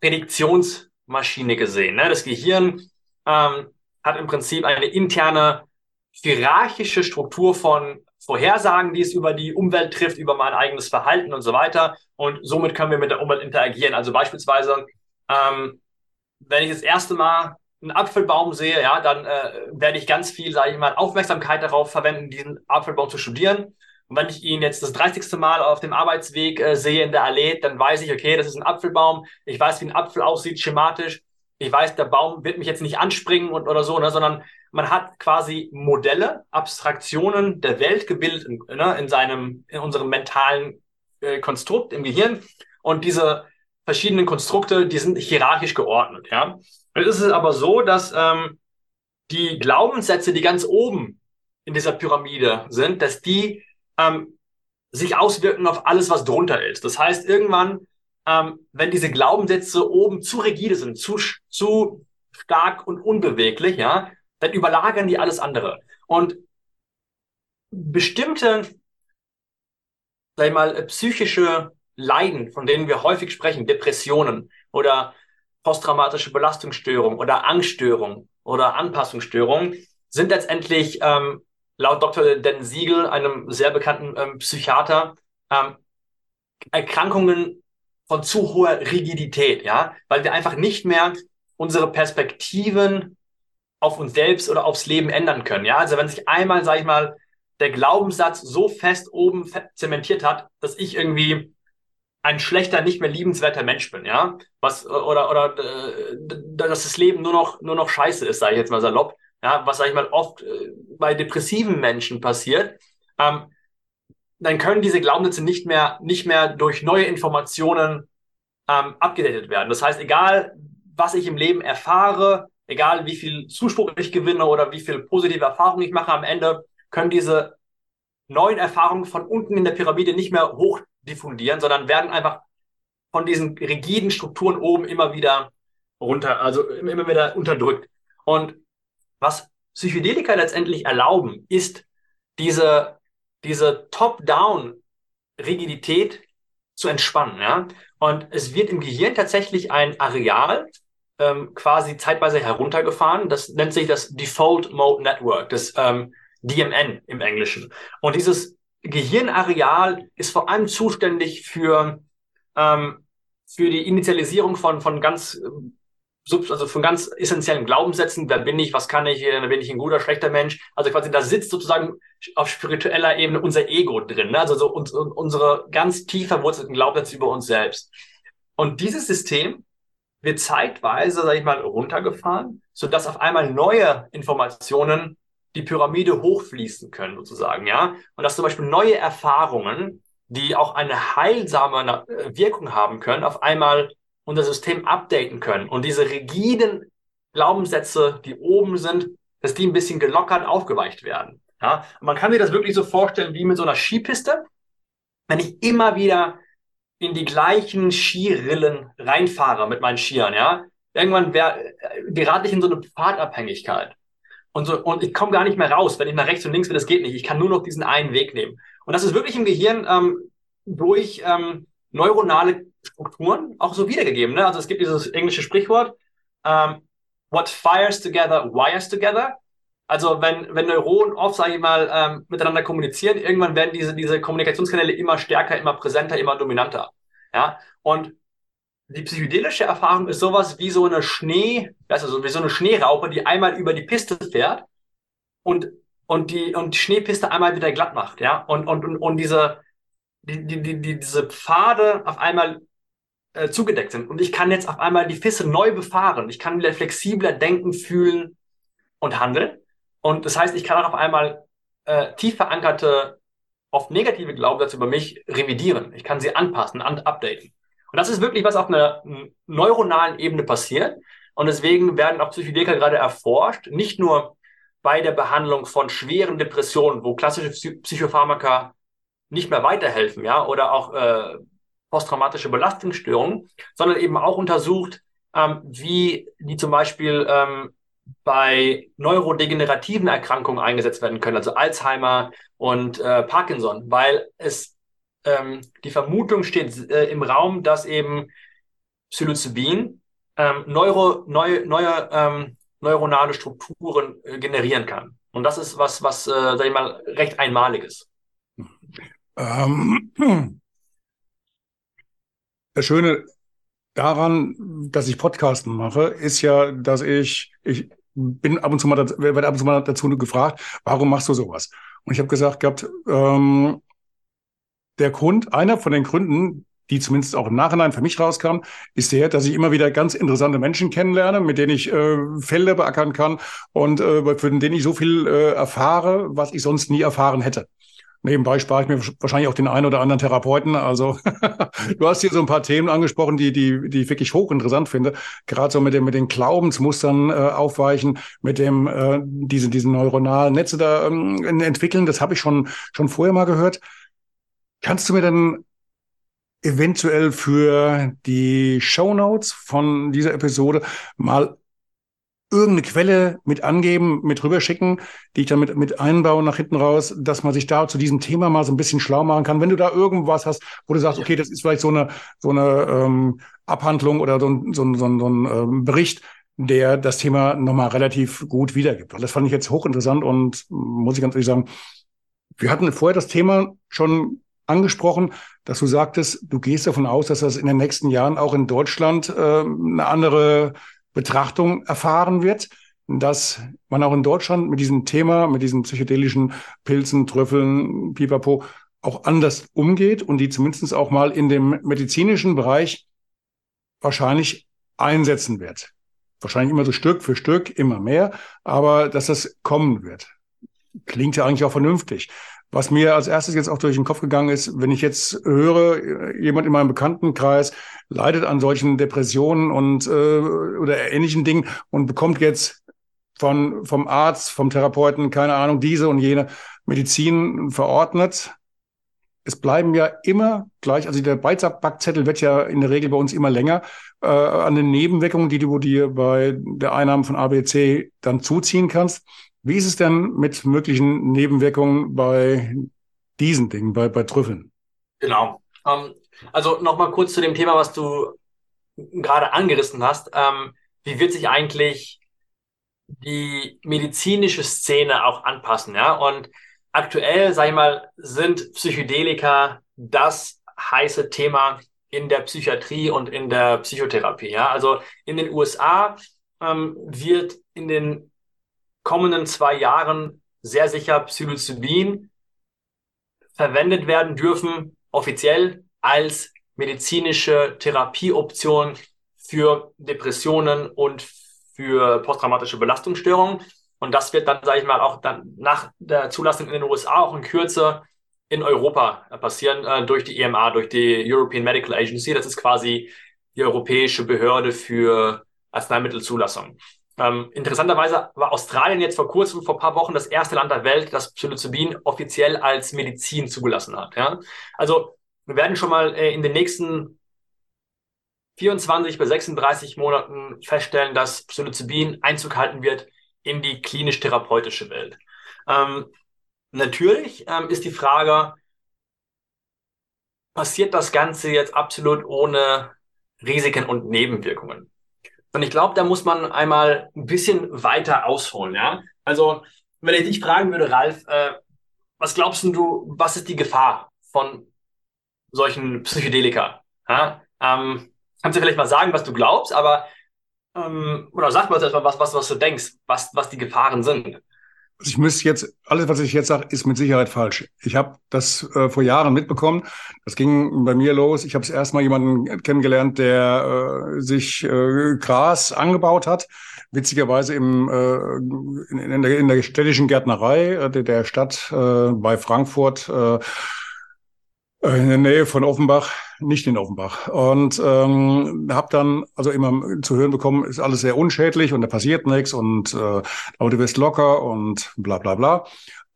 Prädiktions- Maschine gesehen. Ne? Das Gehirn ähm, hat im Prinzip eine interne hierarchische Struktur von Vorhersagen, die es über die Umwelt trifft, über mein eigenes Verhalten und so weiter. Und somit können wir mit der Umwelt interagieren. Also beispielsweise, ähm, wenn ich das erste Mal einen Apfelbaum sehe, ja, dann äh, werde ich ganz viel, sage ich mal, Aufmerksamkeit darauf verwenden, diesen Apfelbaum zu studieren. Und wenn ich ihn jetzt das 30. Mal auf dem Arbeitsweg äh, sehe in der Allee, dann weiß ich, okay, das ist ein Apfelbaum. Ich weiß, wie ein Apfel aussieht, schematisch. Ich weiß, der Baum wird mich jetzt nicht anspringen und, oder so, ne, sondern man hat quasi Modelle, Abstraktionen der Welt gebildet in, ne, in seinem, in unserem mentalen äh, Konstrukt im Gehirn. Und diese verschiedenen Konstrukte, die sind hierarchisch geordnet, ja. Jetzt ist es aber so, dass ähm, die Glaubenssätze, die ganz oben in dieser Pyramide sind, dass die ähm, sich auswirken auf alles, was drunter ist. Das heißt, irgendwann, ähm, wenn diese Glaubenssätze oben zu rigide sind, zu, zu stark und unbeweglich, ja, dann überlagern die alles andere. Und bestimmte, sag ich mal, psychische Leiden, von denen wir häufig sprechen, Depressionen oder posttraumatische Belastungsstörung oder Angststörung oder Anpassungsstörung, sind letztendlich ähm, laut Dr. Den Siegel, einem sehr bekannten ähm, Psychiater, ähm, Erkrankungen von zu hoher Rigidität, ja, weil wir einfach nicht mehr unsere Perspektiven auf uns selbst oder aufs Leben ändern können, ja. Also wenn sich einmal, sag ich mal, der Glaubenssatz so fest oben zementiert hat, dass ich irgendwie ein schlechter, nicht mehr liebenswerter Mensch bin, ja, was oder oder äh, dass das Leben nur noch nur noch Scheiße ist, sage ich jetzt mal salopp, ja, was sage ich mal oft äh, bei depressiven Menschen passiert, ähm, dann können diese Glaubenssätze nicht mehr nicht mehr durch neue Informationen ähm, abgedatet werden. Das heißt, egal was ich im Leben erfahre, egal wie viel Zuspruch ich gewinne oder wie viel positive Erfahrungen ich mache, am Ende können diese neuen Erfahrungen von unten in der Pyramide nicht mehr hoch diffundieren, sondern werden einfach von diesen rigiden Strukturen oben immer wieder runter, also immer wieder unterdrückt. Und was Psychedelika letztendlich erlauben, ist diese, diese Top-Down-Rigidität zu entspannen. Ja? Und es wird im Gehirn tatsächlich ein Areal ähm, quasi zeitweise heruntergefahren. Das nennt sich das Default Mode Network, das ähm, DMN im Englischen. Und dieses Gehirnareal ist vor allem zuständig für, ähm, für die Initialisierung von, von ganz, also von ganz essentiellen Glaubenssätzen. Wer bin ich? Was kann ich? Bin ich ein guter, schlechter Mensch? Also quasi da sitzt sozusagen auf spiritueller Ebene unser Ego drin. Ne? Also so uns, unsere ganz tief verwurzelten Glaubenssätze über uns selbst. Und dieses System wird zeitweise, sag ich mal, runtergefahren, sodass auf einmal neue Informationen die Pyramide hochfließen können, sozusagen, ja. Und dass zum Beispiel neue Erfahrungen, die auch eine heilsame äh, Wirkung haben können, auf einmal unser System updaten können. Und diese rigiden Glaubenssätze, die oben sind, dass die ein bisschen gelockert aufgeweicht werden. Ja, und man kann sich das wirklich so vorstellen wie mit so einer Skipiste. Wenn ich immer wieder in die gleichen Skirillen reinfahre mit meinen Skiern, ja, irgendwann wär, gerate ich in so eine Pfadabhängigkeit. Und, so, und ich komme gar nicht mehr raus, wenn ich nach rechts und links will, das geht nicht. Ich kann nur noch diesen einen Weg nehmen. Und das ist wirklich im Gehirn ähm, durch ähm, neuronale Strukturen auch so wiedergegeben. Ne? Also es gibt dieses englische Sprichwort, ähm, what fires together, wires together. Also wenn, wenn Neuronen oft, sage ich mal, ähm, miteinander kommunizieren, irgendwann werden diese, diese Kommunikationskanäle immer stärker, immer präsenter, immer dominanter. Ja, und die psychedelische Erfahrung ist sowas wie so eine Schnee, also wie so eine Schneeraupe, die einmal über die Piste fährt und, und die, und die Schneepiste einmal wieder glatt macht, ja, und, und, und, und diese, die, die, die, diese Pfade auf einmal äh, zugedeckt sind. Und ich kann jetzt auf einmal die Piste neu befahren. Ich kann wieder flexibler denken, fühlen und handeln. Und das heißt, ich kann auch auf einmal äh, tief verankerte, oft negative Glaubenssätze über mich revidieren. Ich kann sie anpassen, an updaten. Und das ist wirklich, was auf einer neuronalen Ebene passiert. Und deswegen werden auch Psychedelika gerade erforscht, nicht nur bei der Behandlung von schweren Depressionen, wo klassische Psychopharmaka nicht mehr weiterhelfen, ja, oder auch äh, posttraumatische Belastungsstörungen, sondern eben auch untersucht, ähm, wie die zum Beispiel ähm, bei neurodegenerativen Erkrankungen eingesetzt werden können, also Alzheimer und äh, Parkinson, weil es ähm, die Vermutung steht äh, im Raum, dass eben Psilocybin ähm, Neuro, neue, neue ähm, neuronale Strukturen äh, generieren kann. Und das ist was, was, äh, sag ich mal, recht einmaliges. Ähm, das Schöne daran, dass ich Podcasten mache, ist ja, dass ich, ich bin ab und zu mal, werde ab und zu mal dazu gefragt, warum machst du sowas? Und ich habe gesagt gehabt, ähm, der Grund, einer von den Gründen, die zumindest auch im Nachhinein für mich rauskam, ist der, dass ich immer wieder ganz interessante Menschen kennenlerne, mit denen ich äh, Felder beackern kann und äh, für denen ich so viel äh, erfahre, was ich sonst nie erfahren hätte. Nebenbei spare ich mir wahrscheinlich auch den einen oder anderen Therapeuten. Also du hast hier so ein paar Themen angesprochen, die, die, die ich wirklich hochinteressant finde. Gerade so mit, dem, mit den Glaubensmustern äh, aufweichen, mit dem äh, diese, diese neuronalen Netze da ähm, entwickeln. Das habe ich schon, schon vorher mal gehört. Kannst du mir denn eventuell für die Show Notes von dieser Episode mal irgendeine Quelle mit angeben, mit rüberschicken, die ich dann mit, mit einbaue nach hinten raus, dass man sich da zu diesem Thema mal so ein bisschen schlau machen kann. Wenn du da irgendwas hast, wo du sagst, okay, das ist vielleicht so eine, so eine ähm, Abhandlung oder so ein, so ein, so ein, so ein ähm, Bericht, der das Thema nochmal relativ gut wiedergibt. Das fand ich jetzt hochinteressant und muss ich ganz ehrlich sagen, wir hatten vorher das Thema schon angesprochen, dass du sagtest, du gehst davon aus, dass das in den nächsten Jahren auch in Deutschland äh, eine andere Betrachtung erfahren wird, dass man auch in Deutschland mit diesem Thema, mit diesen psychedelischen Pilzen, Trüffeln, Pipapo auch anders umgeht und die zumindest auch mal in dem medizinischen Bereich wahrscheinlich einsetzen wird. Wahrscheinlich immer so Stück für Stück, immer mehr, aber dass das kommen wird. Klingt ja eigentlich auch vernünftig. Was mir als erstes jetzt auch durch den Kopf gegangen ist, wenn ich jetzt höre, jemand in meinem Bekanntenkreis leidet an solchen Depressionen und äh, oder ähnlichen Dingen und bekommt jetzt von vom Arzt, vom Therapeuten, keine Ahnung, diese und jene Medizin verordnet. Es bleiben ja immer gleich, also der Beizackbackzettel wird ja in der Regel bei uns immer länger äh, an den Nebenwirkungen, die du dir bei der Einnahme von ABC dann zuziehen kannst. Wie ist es denn mit möglichen Nebenwirkungen bei diesen Dingen, bei, bei Trüffeln? Genau. Ähm, also nochmal kurz zu dem Thema, was du gerade angerissen hast. Ähm, wie wird sich eigentlich die medizinische Szene auch anpassen? Ja? Und aktuell, sag ich mal, sind Psychedelika das heiße Thema in der Psychiatrie und in der Psychotherapie. Ja? Also in den USA ähm, wird in den kommenden zwei Jahren sehr sicher Psilocybin verwendet werden dürfen, offiziell als medizinische Therapieoption für Depressionen und für posttraumatische Belastungsstörungen. Und das wird dann, sage ich mal, auch dann nach der Zulassung in den USA auch in Kürze in Europa passieren äh, durch die EMA, durch die European Medical Agency. Das ist quasi die europäische Behörde für Arzneimittelzulassung. Ähm, interessanterweise war Australien jetzt vor kurzem, vor paar Wochen, das erste Land der Welt, das Psilocybin offiziell als Medizin zugelassen hat. Ja? Also wir werden schon mal äh, in den nächsten 24 bis 36 Monaten feststellen, dass Psilocybin Einzug halten wird in die klinisch-therapeutische Welt. Ähm, natürlich ähm, ist die Frage, passiert das Ganze jetzt absolut ohne Risiken und Nebenwirkungen? Und ich glaube, da muss man einmal ein bisschen weiter ausholen, ja. Also, wenn ich dich fragen würde, Ralf, äh, was glaubst du, was ist die Gefahr von solchen Psychedelika? Ja? Ähm, kannst du vielleicht mal sagen, was du glaubst, aber ähm, oder sag mal erstmal was, was, was du denkst, was, was die Gefahren sind. Ich müsste jetzt, alles, was ich jetzt sage, ist mit Sicherheit falsch. Ich habe das äh, vor Jahren mitbekommen. Das ging bei mir los. Ich habe es erstmal jemanden kennengelernt, der äh, sich äh, Gras angebaut hat. Witzigerweise im, äh, in, in, der, in der städtischen Gärtnerei äh, der, der Stadt äh, bei Frankfurt. Äh, in der Nähe von Offenbach, nicht in Offenbach. Und ähm, habe dann also immer zu hören bekommen, ist alles sehr unschädlich und da passiert nichts und äh, aber du wirst locker und bla bla bla.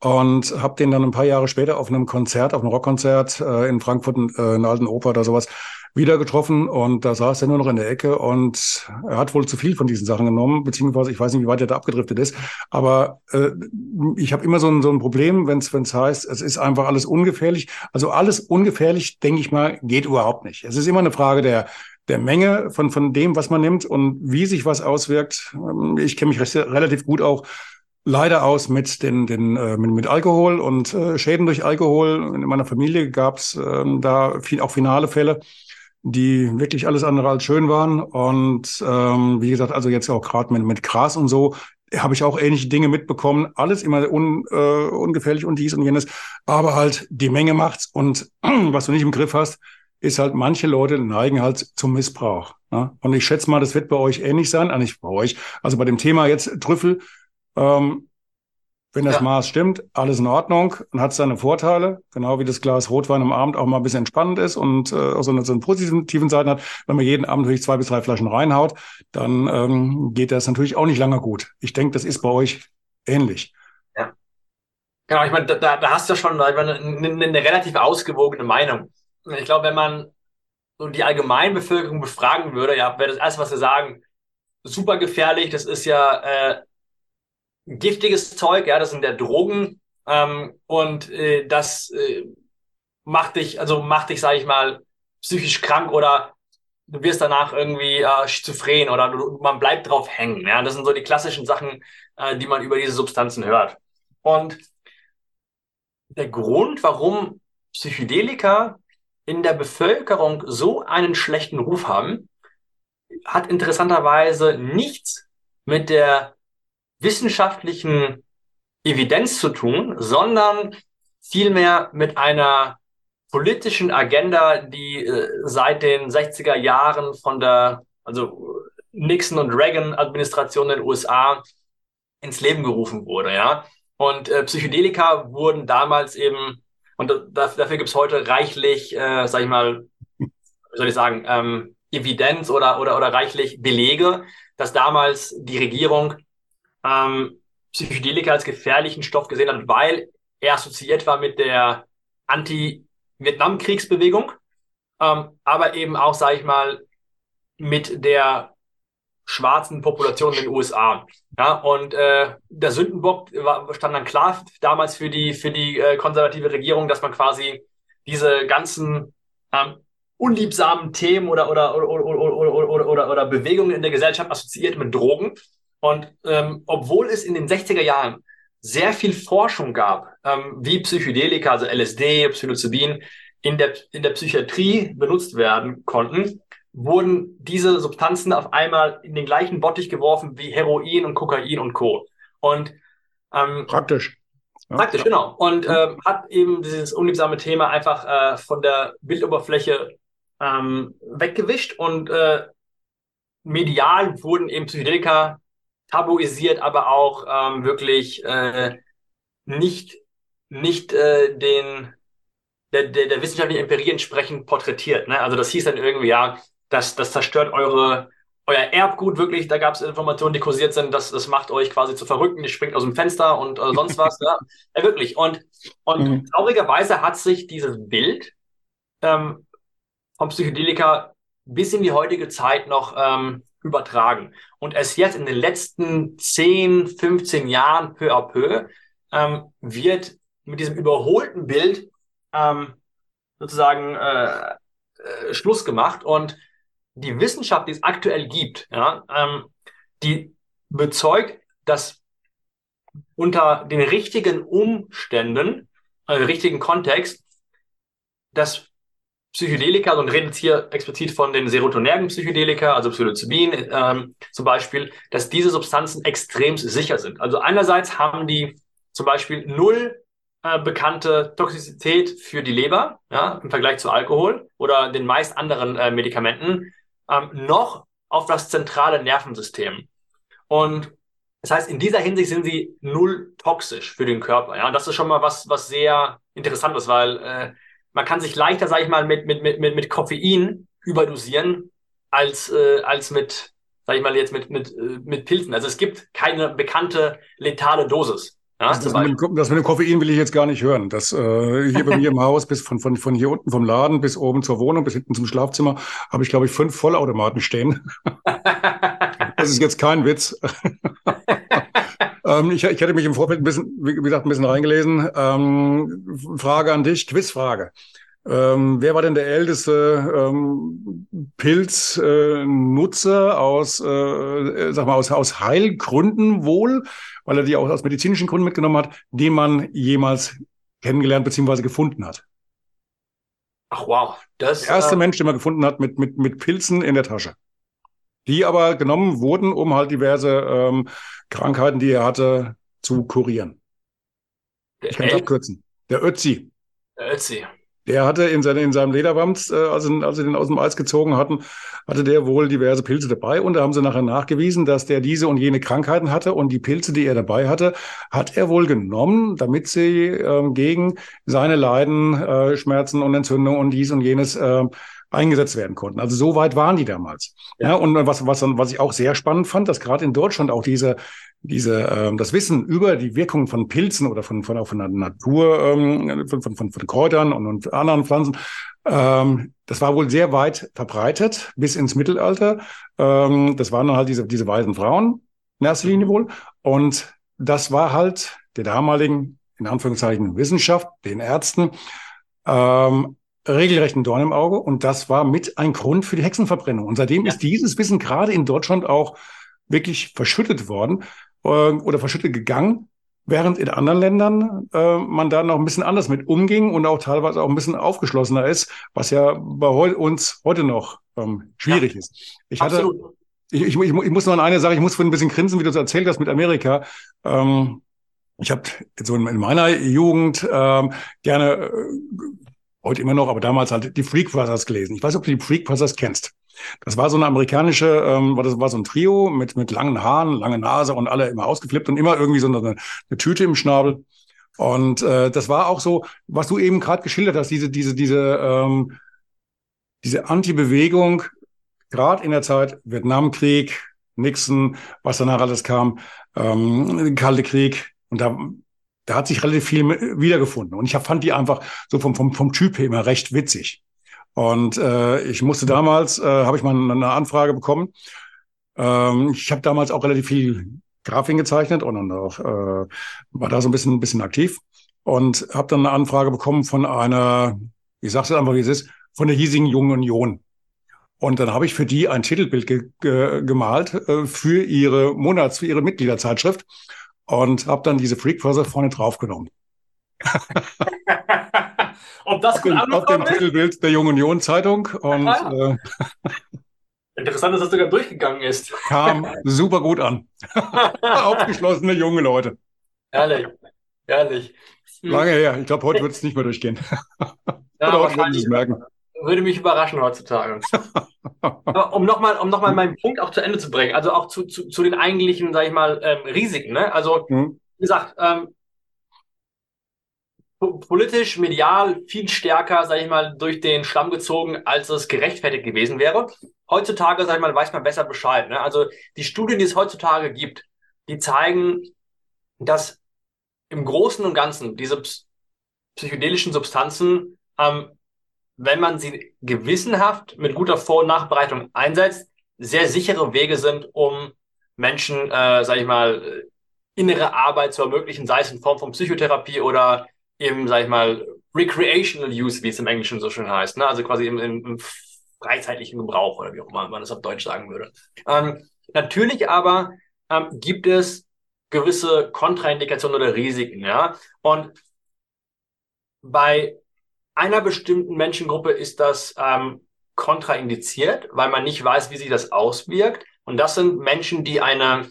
Und habe den dann ein paar Jahre später auf einem Konzert, auf einem Rockkonzert äh, in Frankfurt, äh, in der alten Oper oder sowas, wieder getroffen und da saß er nur noch in der Ecke und er hat wohl zu viel von diesen Sachen genommen, beziehungsweise ich weiß nicht, wie weit er da abgedriftet ist, aber äh, ich habe immer so ein, so ein Problem, wenn es heißt, es ist einfach alles ungefährlich. Also alles ungefährlich, denke ich mal, geht überhaupt nicht. Es ist immer eine Frage der der Menge von, von dem, was man nimmt und wie sich was auswirkt. Ähm, ich kenne mich recht, relativ gut auch leider aus mit den, den äh, mit, mit Alkohol und äh, Schäden durch Alkohol. In meiner Familie gab es ähm, da viel, auch finale Fälle die wirklich alles andere als schön waren. Und ähm, wie gesagt, also jetzt auch gerade mit, mit Gras und so, habe ich auch ähnliche Dinge mitbekommen. Alles immer un, äh, ungefährlich und dies und jenes. Aber halt die Menge macht's. Und was du nicht im Griff hast, ist halt, manche Leute neigen halt zum Missbrauch. Ne? Und ich schätze mal, das wird bei euch ähnlich sein. Ah, nicht bei euch. Also bei dem Thema jetzt Trüffel. Ähm, wenn das ja. Maß stimmt, alles in Ordnung und hat seine Vorteile, genau wie das Glas Rotwein am Abend auch mal ein bisschen entspannend ist und äh, auch so eine, so einen positiven Seiten hat. Wenn man jeden Abend natürlich zwei bis drei Flaschen reinhaut, dann ähm, geht das natürlich auch nicht lange gut. Ich denke, das ist bei euch ähnlich. Ja. Genau, ich meine, da, da hast du schon eine, eine, eine relativ ausgewogene Meinung. Ich glaube, wenn man so die Allgemeinbevölkerung befragen würde, ja, wäre das erste, was sie sagen, super gefährlich, das ist ja äh, giftiges Zeug, ja, das sind der Drogen ähm, und äh, das äh, macht dich, also macht dich, sage ich mal, psychisch krank oder du wirst danach irgendwie äh, schizophren oder du, man bleibt drauf hängen. Ja, das sind so die klassischen Sachen, äh, die man über diese Substanzen hört. Und der Grund, warum Psychedelika in der Bevölkerung so einen schlechten Ruf haben, hat interessanterweise nichts mit der wissenschaftlichen Evidenz zu tun, sondern vielmehr mit einer politischen Agenda, die äh, seit den 60er Jahren von der, also Nixon und Reagan Administration in den USA ins Leben gerufen wurde, ja. Und äh, Psychedelika wurden damals eben, und da, dafür gibt es heute reichlich, äh, sag ich mal, soll ich sagen, ähm, Evidenz oder, oder, oder reichlich Belege, dass damals die Regierung ähm, Psychedelika als gefährlichen Stoff gesehen hat, weil er assoziiert war mit der Anti-Vietnam-Kriegsbewegung, ähm, aber eben auch, sage ich mal, mit der schwarzen Population in den USA. Ja, und äh, der Sündenbock war, stand dann klar damals für die, für die äh, konservative Regierung, dass man quasi diese ganzen ähm, unliebsamen Themen oder, oder, oder, oder, oder, oder, oder, oder Bewegungen in der Gesellschaft assoziiert mit Drogen und ähm, obwohl es in den 60er Jahren sehr viel Forschung gab, ähm, wie Psychedelika, also LSD, Psilocybin, in der, in der Psychiatrie benutzt werden konnten, wurden diese Substanzen auf einmal in den gleichen Bottich geworfen wie Heroin und Kokain und Co. Und ähm, praktisch. Ja, praktisch, ja. genau. Und ähm, hat eben dieses unliebsame Thema einfach äh, von der Bildoberfläche ähm, weggewischt und äh, medial wurden eben Psychedelika tabuisiert, aber auch ähm, wirklich äh, nicht, nicht äh, den der, der, der wissenschaftlichen Empirie entsprechend porträtiert. Ne? Also das hieß dann irgendwie, ja, das, das zerstört eure, euer Erbgut wirklich. Da gab es Informationen, die kursiert sind, das, das macht euch quasi zu Verrückten, ihr springt aus dem Fenster und äh, sonst was. ja. ja, wirklich. Und, und mhm. traurigerweise hat sich dieses Bild ähm, vom Psychedelika bis in die heutige Zeit noch ähm, übertragen. Und es jetzt in den letzten 10, 15 Jahren peu à peu ähm, wird mit diesem überholten Bild ähm, sozusagen äh, äh, Schluss gemacht. Und die Wissenschaft, die es aktuell gibt, ja, ähm, die bezeugt, dass unter den richtigen Umständen, also richtigen Kontext, dass Psychedelika, und redet hier explizit von den serotonergen Psychedelika, also Psilocybin ähm, zum Beispiel, dass diese Substanzen extrem sicher sind. Also einerseits haben die zum Beispiel null äh, bekannte Toxizität für die Leber, ja, im Vergleich zu Alkohol oder den meist anderen äh, Medikamenten, ähm, noch auf das zentrale Nervensystem. Und das heißt, in dieser Hinsicht sind sie null toxisch für den Körper. Ja, und das ist schon mal was, was sehr interessant ist, weil äh, man kann sich leichter, sage ich mal, mit, mit, mit, mit Koffein überdosieren als, äh, als mit, sage ich mal, jetzt mit, mit, äh, mit Pilzen. Also es gibt keine bekannte letale Dosis. Ja, das, mit dem, das, mit dem, Koffein will ich jetzt gar nicht hören. Das äh, hier bei mir im Haus, bis von, von, von hier unten vom Laden bis oben zur Wohnung, bis hinten zum Schlafzimmer, habe ich, glaube ich, fünf Vollautomaten stehen. das ist jetzt kein Witz. ähm, ich, ich hatte mich im Vorfeld ein bisschen, wie gesagt, ein bisschen reingelesen. Ähm, Frage an dich, Quizfrage. Ähm, wer war denn der älteste ähm, Pilznutzer äh, aus, äh, sag mal, aus, aus Heilgründen wohl, weil er die auch aus medizinischen Gründen mitgenommen hat, den man jemals kennengelernt bzw. gefunden hat? Ach wow, das der erste äh, Mensch, den man gefunden hat mit mit mit Pilzen in der Tasche, die aber genommen wurden, um halt diverse ähm, Krankheiten, die er hatte, zu kurieren. Ich kann es abkürzen. Der Ötzi. Der Ötzi. der hatte in, seine, in seinem Lederwams, äh, als, als sie den aus dem Eis gezogen hatten, hatte der wohl diverse Pilze dabei. Und da haben sie nachher nachgewiesen, dass der diese und jene Krankheiten hatte. Und die Pilze, die er dabei hatte, hat er wohl genommen, damit sie äh, gegen seine Leiden, äh, Schmerzen und Entzündungen und dies und jenes äh, eingesetzt werden konnten. Also so weit waren die damals. Ja, und was, was, was ich auch sehr spannend fand, dass gerade in Deutschland auch diese, diese, ähm, das Wissen über die Wirkung von Pilzen oder von, von, auch von der Natur, ähm, von, von, von, von Kräutern und, und anderen Pflanzen, ähm, das war wohl sehr weit verbreitet bis ins Mittelalter. Ähm, das waren dann halt diese, diese weißen Frauen in erster Linie wohl. Und das war halt der damaligen, in Anführungszeichen, Wissenschaft, den Ärzten, ähm, regelrechten Dorn im Auge. Und das war mit ein Grund für die Hexenverbrennung. Und seitdem ja. ist dieses Wissen gerade in Deutschland auch wirklich verschüttet worden äh, oder verschüttet gegangen, während in anderen Ländern äh, man da noch ein bisschen anders mit umging und auch teilweise auch ein bisschen aufgeschlossener ist, was ja bei heu uns heute noch ähm, schwierig ja. ist. Ich hatte, Absolut. ich, ich, ich, ich muss noch an eine Sache, ich muss vorhin ein bisschen grinsen, wie du es erzählt hast mit Amerika. Ähm, ich habe so in, in meiner Jugend ähm, gerne äh, heute immer noch, aber damals halt die Freak Brothers gelesen. Ich weiß nicht, ob du die Freak Brothers kennst. Das war so eine amerikanische, ähm, das war so ein Trio mit, mit langen Haaren, lange Nase und alle immer ausgeflippt und immer irgendwie so eine, eine Tüte im Schnabel. Und äh, das war auch so, was du eben gerade geschildert hast, diese, diese, diese, ähm, diese Anti-Bewegung, gerade in der Zeit Vietnamkrieg, Nixon, was danach alles kam, ähm, Kalte Krieg. Und da da hat sich relativ viel wiedergefunden. Und ich fand die einfach so vom, vom, vom Typ her immer recht witzig. Und äh, ich musste damals, äh, habe ich mal eine Anfrage bekommen. Ähm, ich habe damals auch relativ viel Grafiken gezeichnet und dann auch äh, war da so ein bisschen, ein bisschen aktiv und habe dann eine Anfrage bekommen von einer, ich sage es einfach, wie es ist, von der hiesigen Jungen Union. Und dann habe ich für die ein Titelbild ge ge gemalt äh, für ihre Monats, für ihre Mitgliederzeitschrift und habe dann diese Freak-Phase vorne draufgenommen. Ob das gut auf, auf dem Titelbild der Jungen Union Zeitung und äh, Interessant, dass das sogar durchgegangen ist. Kam super gut an. Aufgeschlossene junge Leute. Ehrlich, ehrlich. Hm. Lange her. Ich glaube, heute wird es nicht mehr durchgehen. Ja, Oder heute würden merken. Würde mich überraschen heutzutage. Um nochmal um noch mal meinen Punkt auch zu Ende zu bringen, also auch zu, zu, zu den eigentlichen, sage ich mal, ähm, Risiken. Ne? Also, mhm. wie gesagt, ähm, politisch, medial viel stärker, sage ich mal, durch den Schlamm gezogen, als es gerechtfertigt gewesen wäre. Heutzutage, sage ich mal, weiß man besser Bescheid. Ne? Also die Studien, die es heutzutage gibt, die zeigen, dass im Großen und Ganzen diese psychedelischen Substanzen ähm, wenn man sie gewissenhaft mit guter Vor- und Nachbereitung einsetzt, sehr sichere Wege sind, um Menschen, äh, sage ich mal, innere Arbeit zu ermöglichen, sei es in Form von Psychotherapie oder im, sage ich mal, recreational use, wie es im Englischen so schön heißt, ne? also quasi im, im, im freizeitlichen Gebrauch oder wie auch immer man das auf Deutsch sagen würde. Ähm, natürlich aber ähm, gibt es gewisse Kontraindikationen oder Risiken, ja. Und bei einer bestimmten Menschengruppe ist das ähm, kontraindiziert, weil man nicht weiß, wie sich das auswirkt. Und das sind Menschen, die eine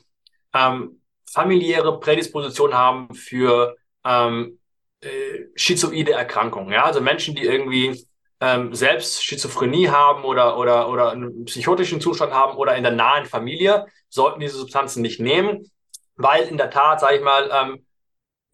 ähm, familiäre Prädisposition haben für ähm, äh, schizoide Erkrankungen. Ja? Also Menschen, die irgendwie ähm, selbst Schizophrenie haben oder, oder, oder einen psychotischen Zustand haben oder in der nahen Familie, sollten diese Substanzen nicht nehmen, weil in der Tat, sage ich mal, ähm,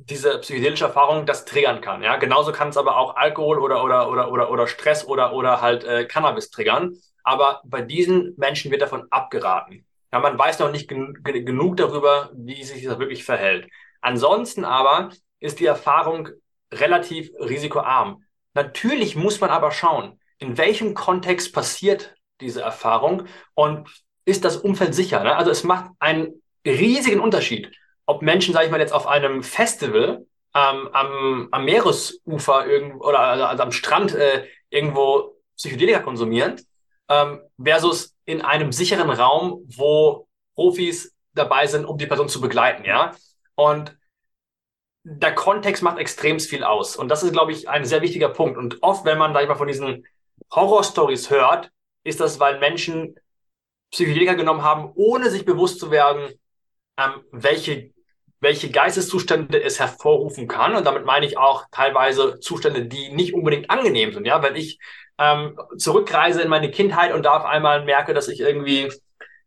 diese psychedelische Erfahrung das triggern kann. Ja, genauso kann es aber auch Alkohol oder oder oder oder oder Stress oder oder halt äh, Cannabis triggern. Aber bei diesen Menschen wird davon abgeraten. Ja, man weiß noch nicht gen genug darüber, wie sich das wirklich verhält. Ansonsten aber ist die Erfahrung relativ risikoarm. Natürlich muss man aber schauen, in welchem Kontext passiert diese Erfahrung und ist das Umfeld sicher. Ne? Also es macht einen riesigen Unterschied, ob Menschen, sage ich mal, jetzt auf einem Festival ähm, am, am Meeresufer irgendwo oder also, also am Strand äh, irgendwo Psychedelika konsumieren, ähm, versus in einem sicheren Raum, wo Profis dabei sind, um die Person zu begleiten, ja. Und der Kontext macht extrem viel aus. Und das ist, glaube ich, ein sehr wichtiger Punkt. Und oft, wenn man, sag ich mal, von diesen Horror-Stories hört, ist das, weil Menschen Psychedelika genommen haben, ohne sich bewusst zu werden, ähm, welche welche Geisteszustände es hervorrufen kann. Und damit meine ich auch teilweise Zustände, die nicht unbedingt angenehm sind. Ja, wenn ich ähm, zurückreise in meine Kindheit und da auf einmal merke, dass ich irgendwie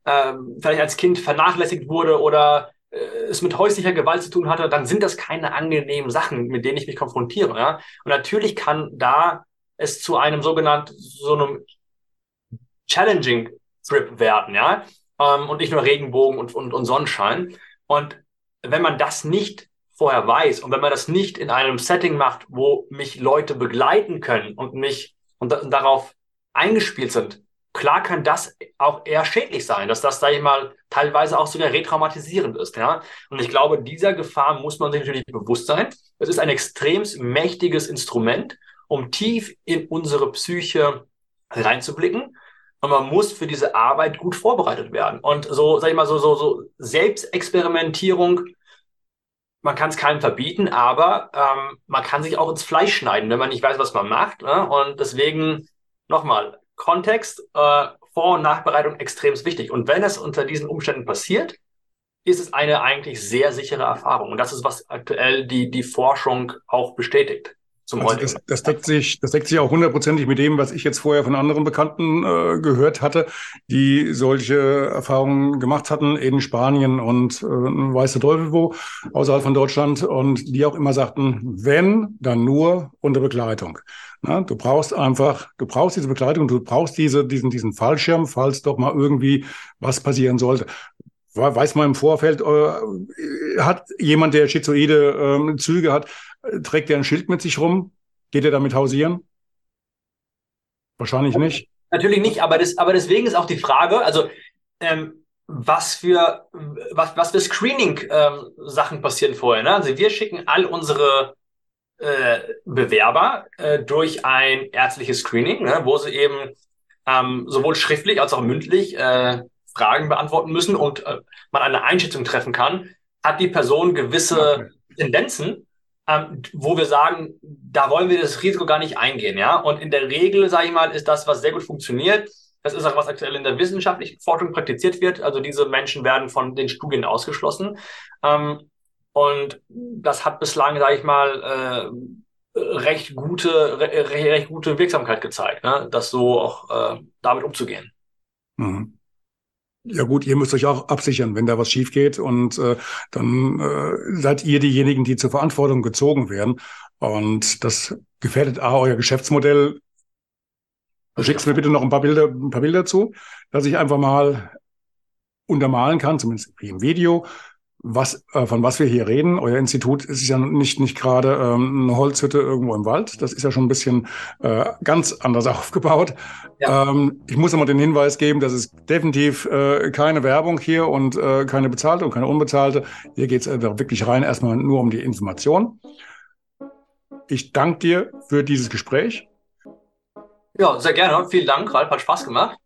ähm, vielleicht als Kind vernachlässigt wurde oder äh, es mit häuslicher Gewalt zu tun hatte, dann sind das keine angenehmen Sachen, mit denen ich mich konfrontiere. Ja? Und natürlich kann da es zu einem sogenannten, so einem challenging Trip werden, ja, ähm, und nicht nur Regenbogen und, und, und Sonnenschein. Und wenn man das nicht vorher weiß und wenn man das nicht in einem Setting macht, wo mich Leute begleiten können und mich und, und darauf eingespielt sind, klar kann das auch eher schädlich sein, dass das, sage ich mal, teilweise auch sogar retraumatisierend ist. Ja? Und ich glaube, dieser Gefahr muss man sich natürlich bewusst sein. Es ist ein extrem mächtiges Instrument, um tief in unsere Psyche reinzublicken. Und man muss für diese Arbeit gut vorbereitet werden. Und so, sag ich mal, so, so, so Selbstexperimentierung, man kann es keinem verbieten, aber ähm, man kann sich auch ins Fleisch schneiden, wenn man nicht weiß, was man macht. Ne? Und deswegen nochmal, Kontext, äh, Vor- und Nachbereitung extrem wichtig. Und wenn es unter diesen Umständen passiert, ist es eine eigentlich sehr sichere Erfahrung. Und das ist, was aktuell die, die Forschung auch bestätigt zum also das, das, deckt sich, das deckt sich auch hundertprozentig mit dem, was ich jetzt vorher von anderen Bekannten äh, gehört hatte, die solche Erfahrungen gemacht hatten in Spanien und äh, weiß der Teufel wo, außerhalb von Deutschland, und die auch immer sagten, wenn, dann nur unter Begleitung. Na, du brauchst einfach, du brauchst diese Begleitung, du brauchst diese, diesen, diesen Fallschirm, falls doch mal irgendwie was passieren sollte. Weiß man im Vorfeld, äh, hat jemand, der schizoide äh, Züge hat, Trägt er ein Schild mit sich rum? Geht er damit hausieren? Wahrscheinlich nicht. Natürlich nicht, aber, das, aber deswegen ist auch die Frage, also ähm, was für was, was für Screening-Sachen ähm, passieren vorher. Ne? Also wir schicken all unsere äh, Bewerber äh, durch ein ärztliches Screening, ne? wo sie eben ähm, sowohl schriftlich als auch mündlich äh, Fragen beantworten müssen und äh, man eine Einschätzung treffen kann, hat die Person gewisse okay. Tendenzen ähm, wo wir sagen, da wollen wir das Risiko gar nicht eingehen, ja. Und in der Regel, sage ich mal, ist das, was sehr gut funktioniert. Das ist auch, was aktuell in der wissenschaftlichen Forschung praktiziert wird. Also diese Menschen werden von den Studien ausgeschlossen. Ähm, und das hat bislang, sage ich mal, äh, recht gute, re recht gute Wirksamkeit gezeigt, ne? das so auch äh, damit umzugehen. Mhm. Ja gut, ihr müsst euch auch absichern, wenn da was schief geht und äh, dann äh, seid ihr diejenigen, die zur Verantwortung gezogen werden. Und das gefährdet A, euer Geschäftsmodell. Du schickst mir bitte noch ein paar Bilder, ein paar Bilder zu, dass ich einfach mal untermalen kann, zumindest wie im Video, was, äh, von was wir hier reden. Euer Institut ist ja nicht, nicht gerade ähm, eine Holzhütte irgendwo im Wald. Das ist ja schon ein bisschen äh, ganz anders aufgebaut. Ja. Ähm, ich muss immer den Hinweis geben, dass es definitiv äh, keine Werbung hier und äh, keine bezahlte und keine unbezahlte. Hier geht es äh, wirklich rein erstmal nur um die Information. Ich danke dir für dieses Gespräch. Ja, sehr gerne. Vielen Dank, Ralf. Hat Spaß gemacht.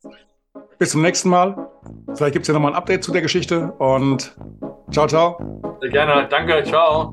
Bis zum nächsten Mal. Vielleicht gibt es ja nochmal ein Update zu der Geschichte und ciao, ciao. Sehr gerne. Danke. Ciao.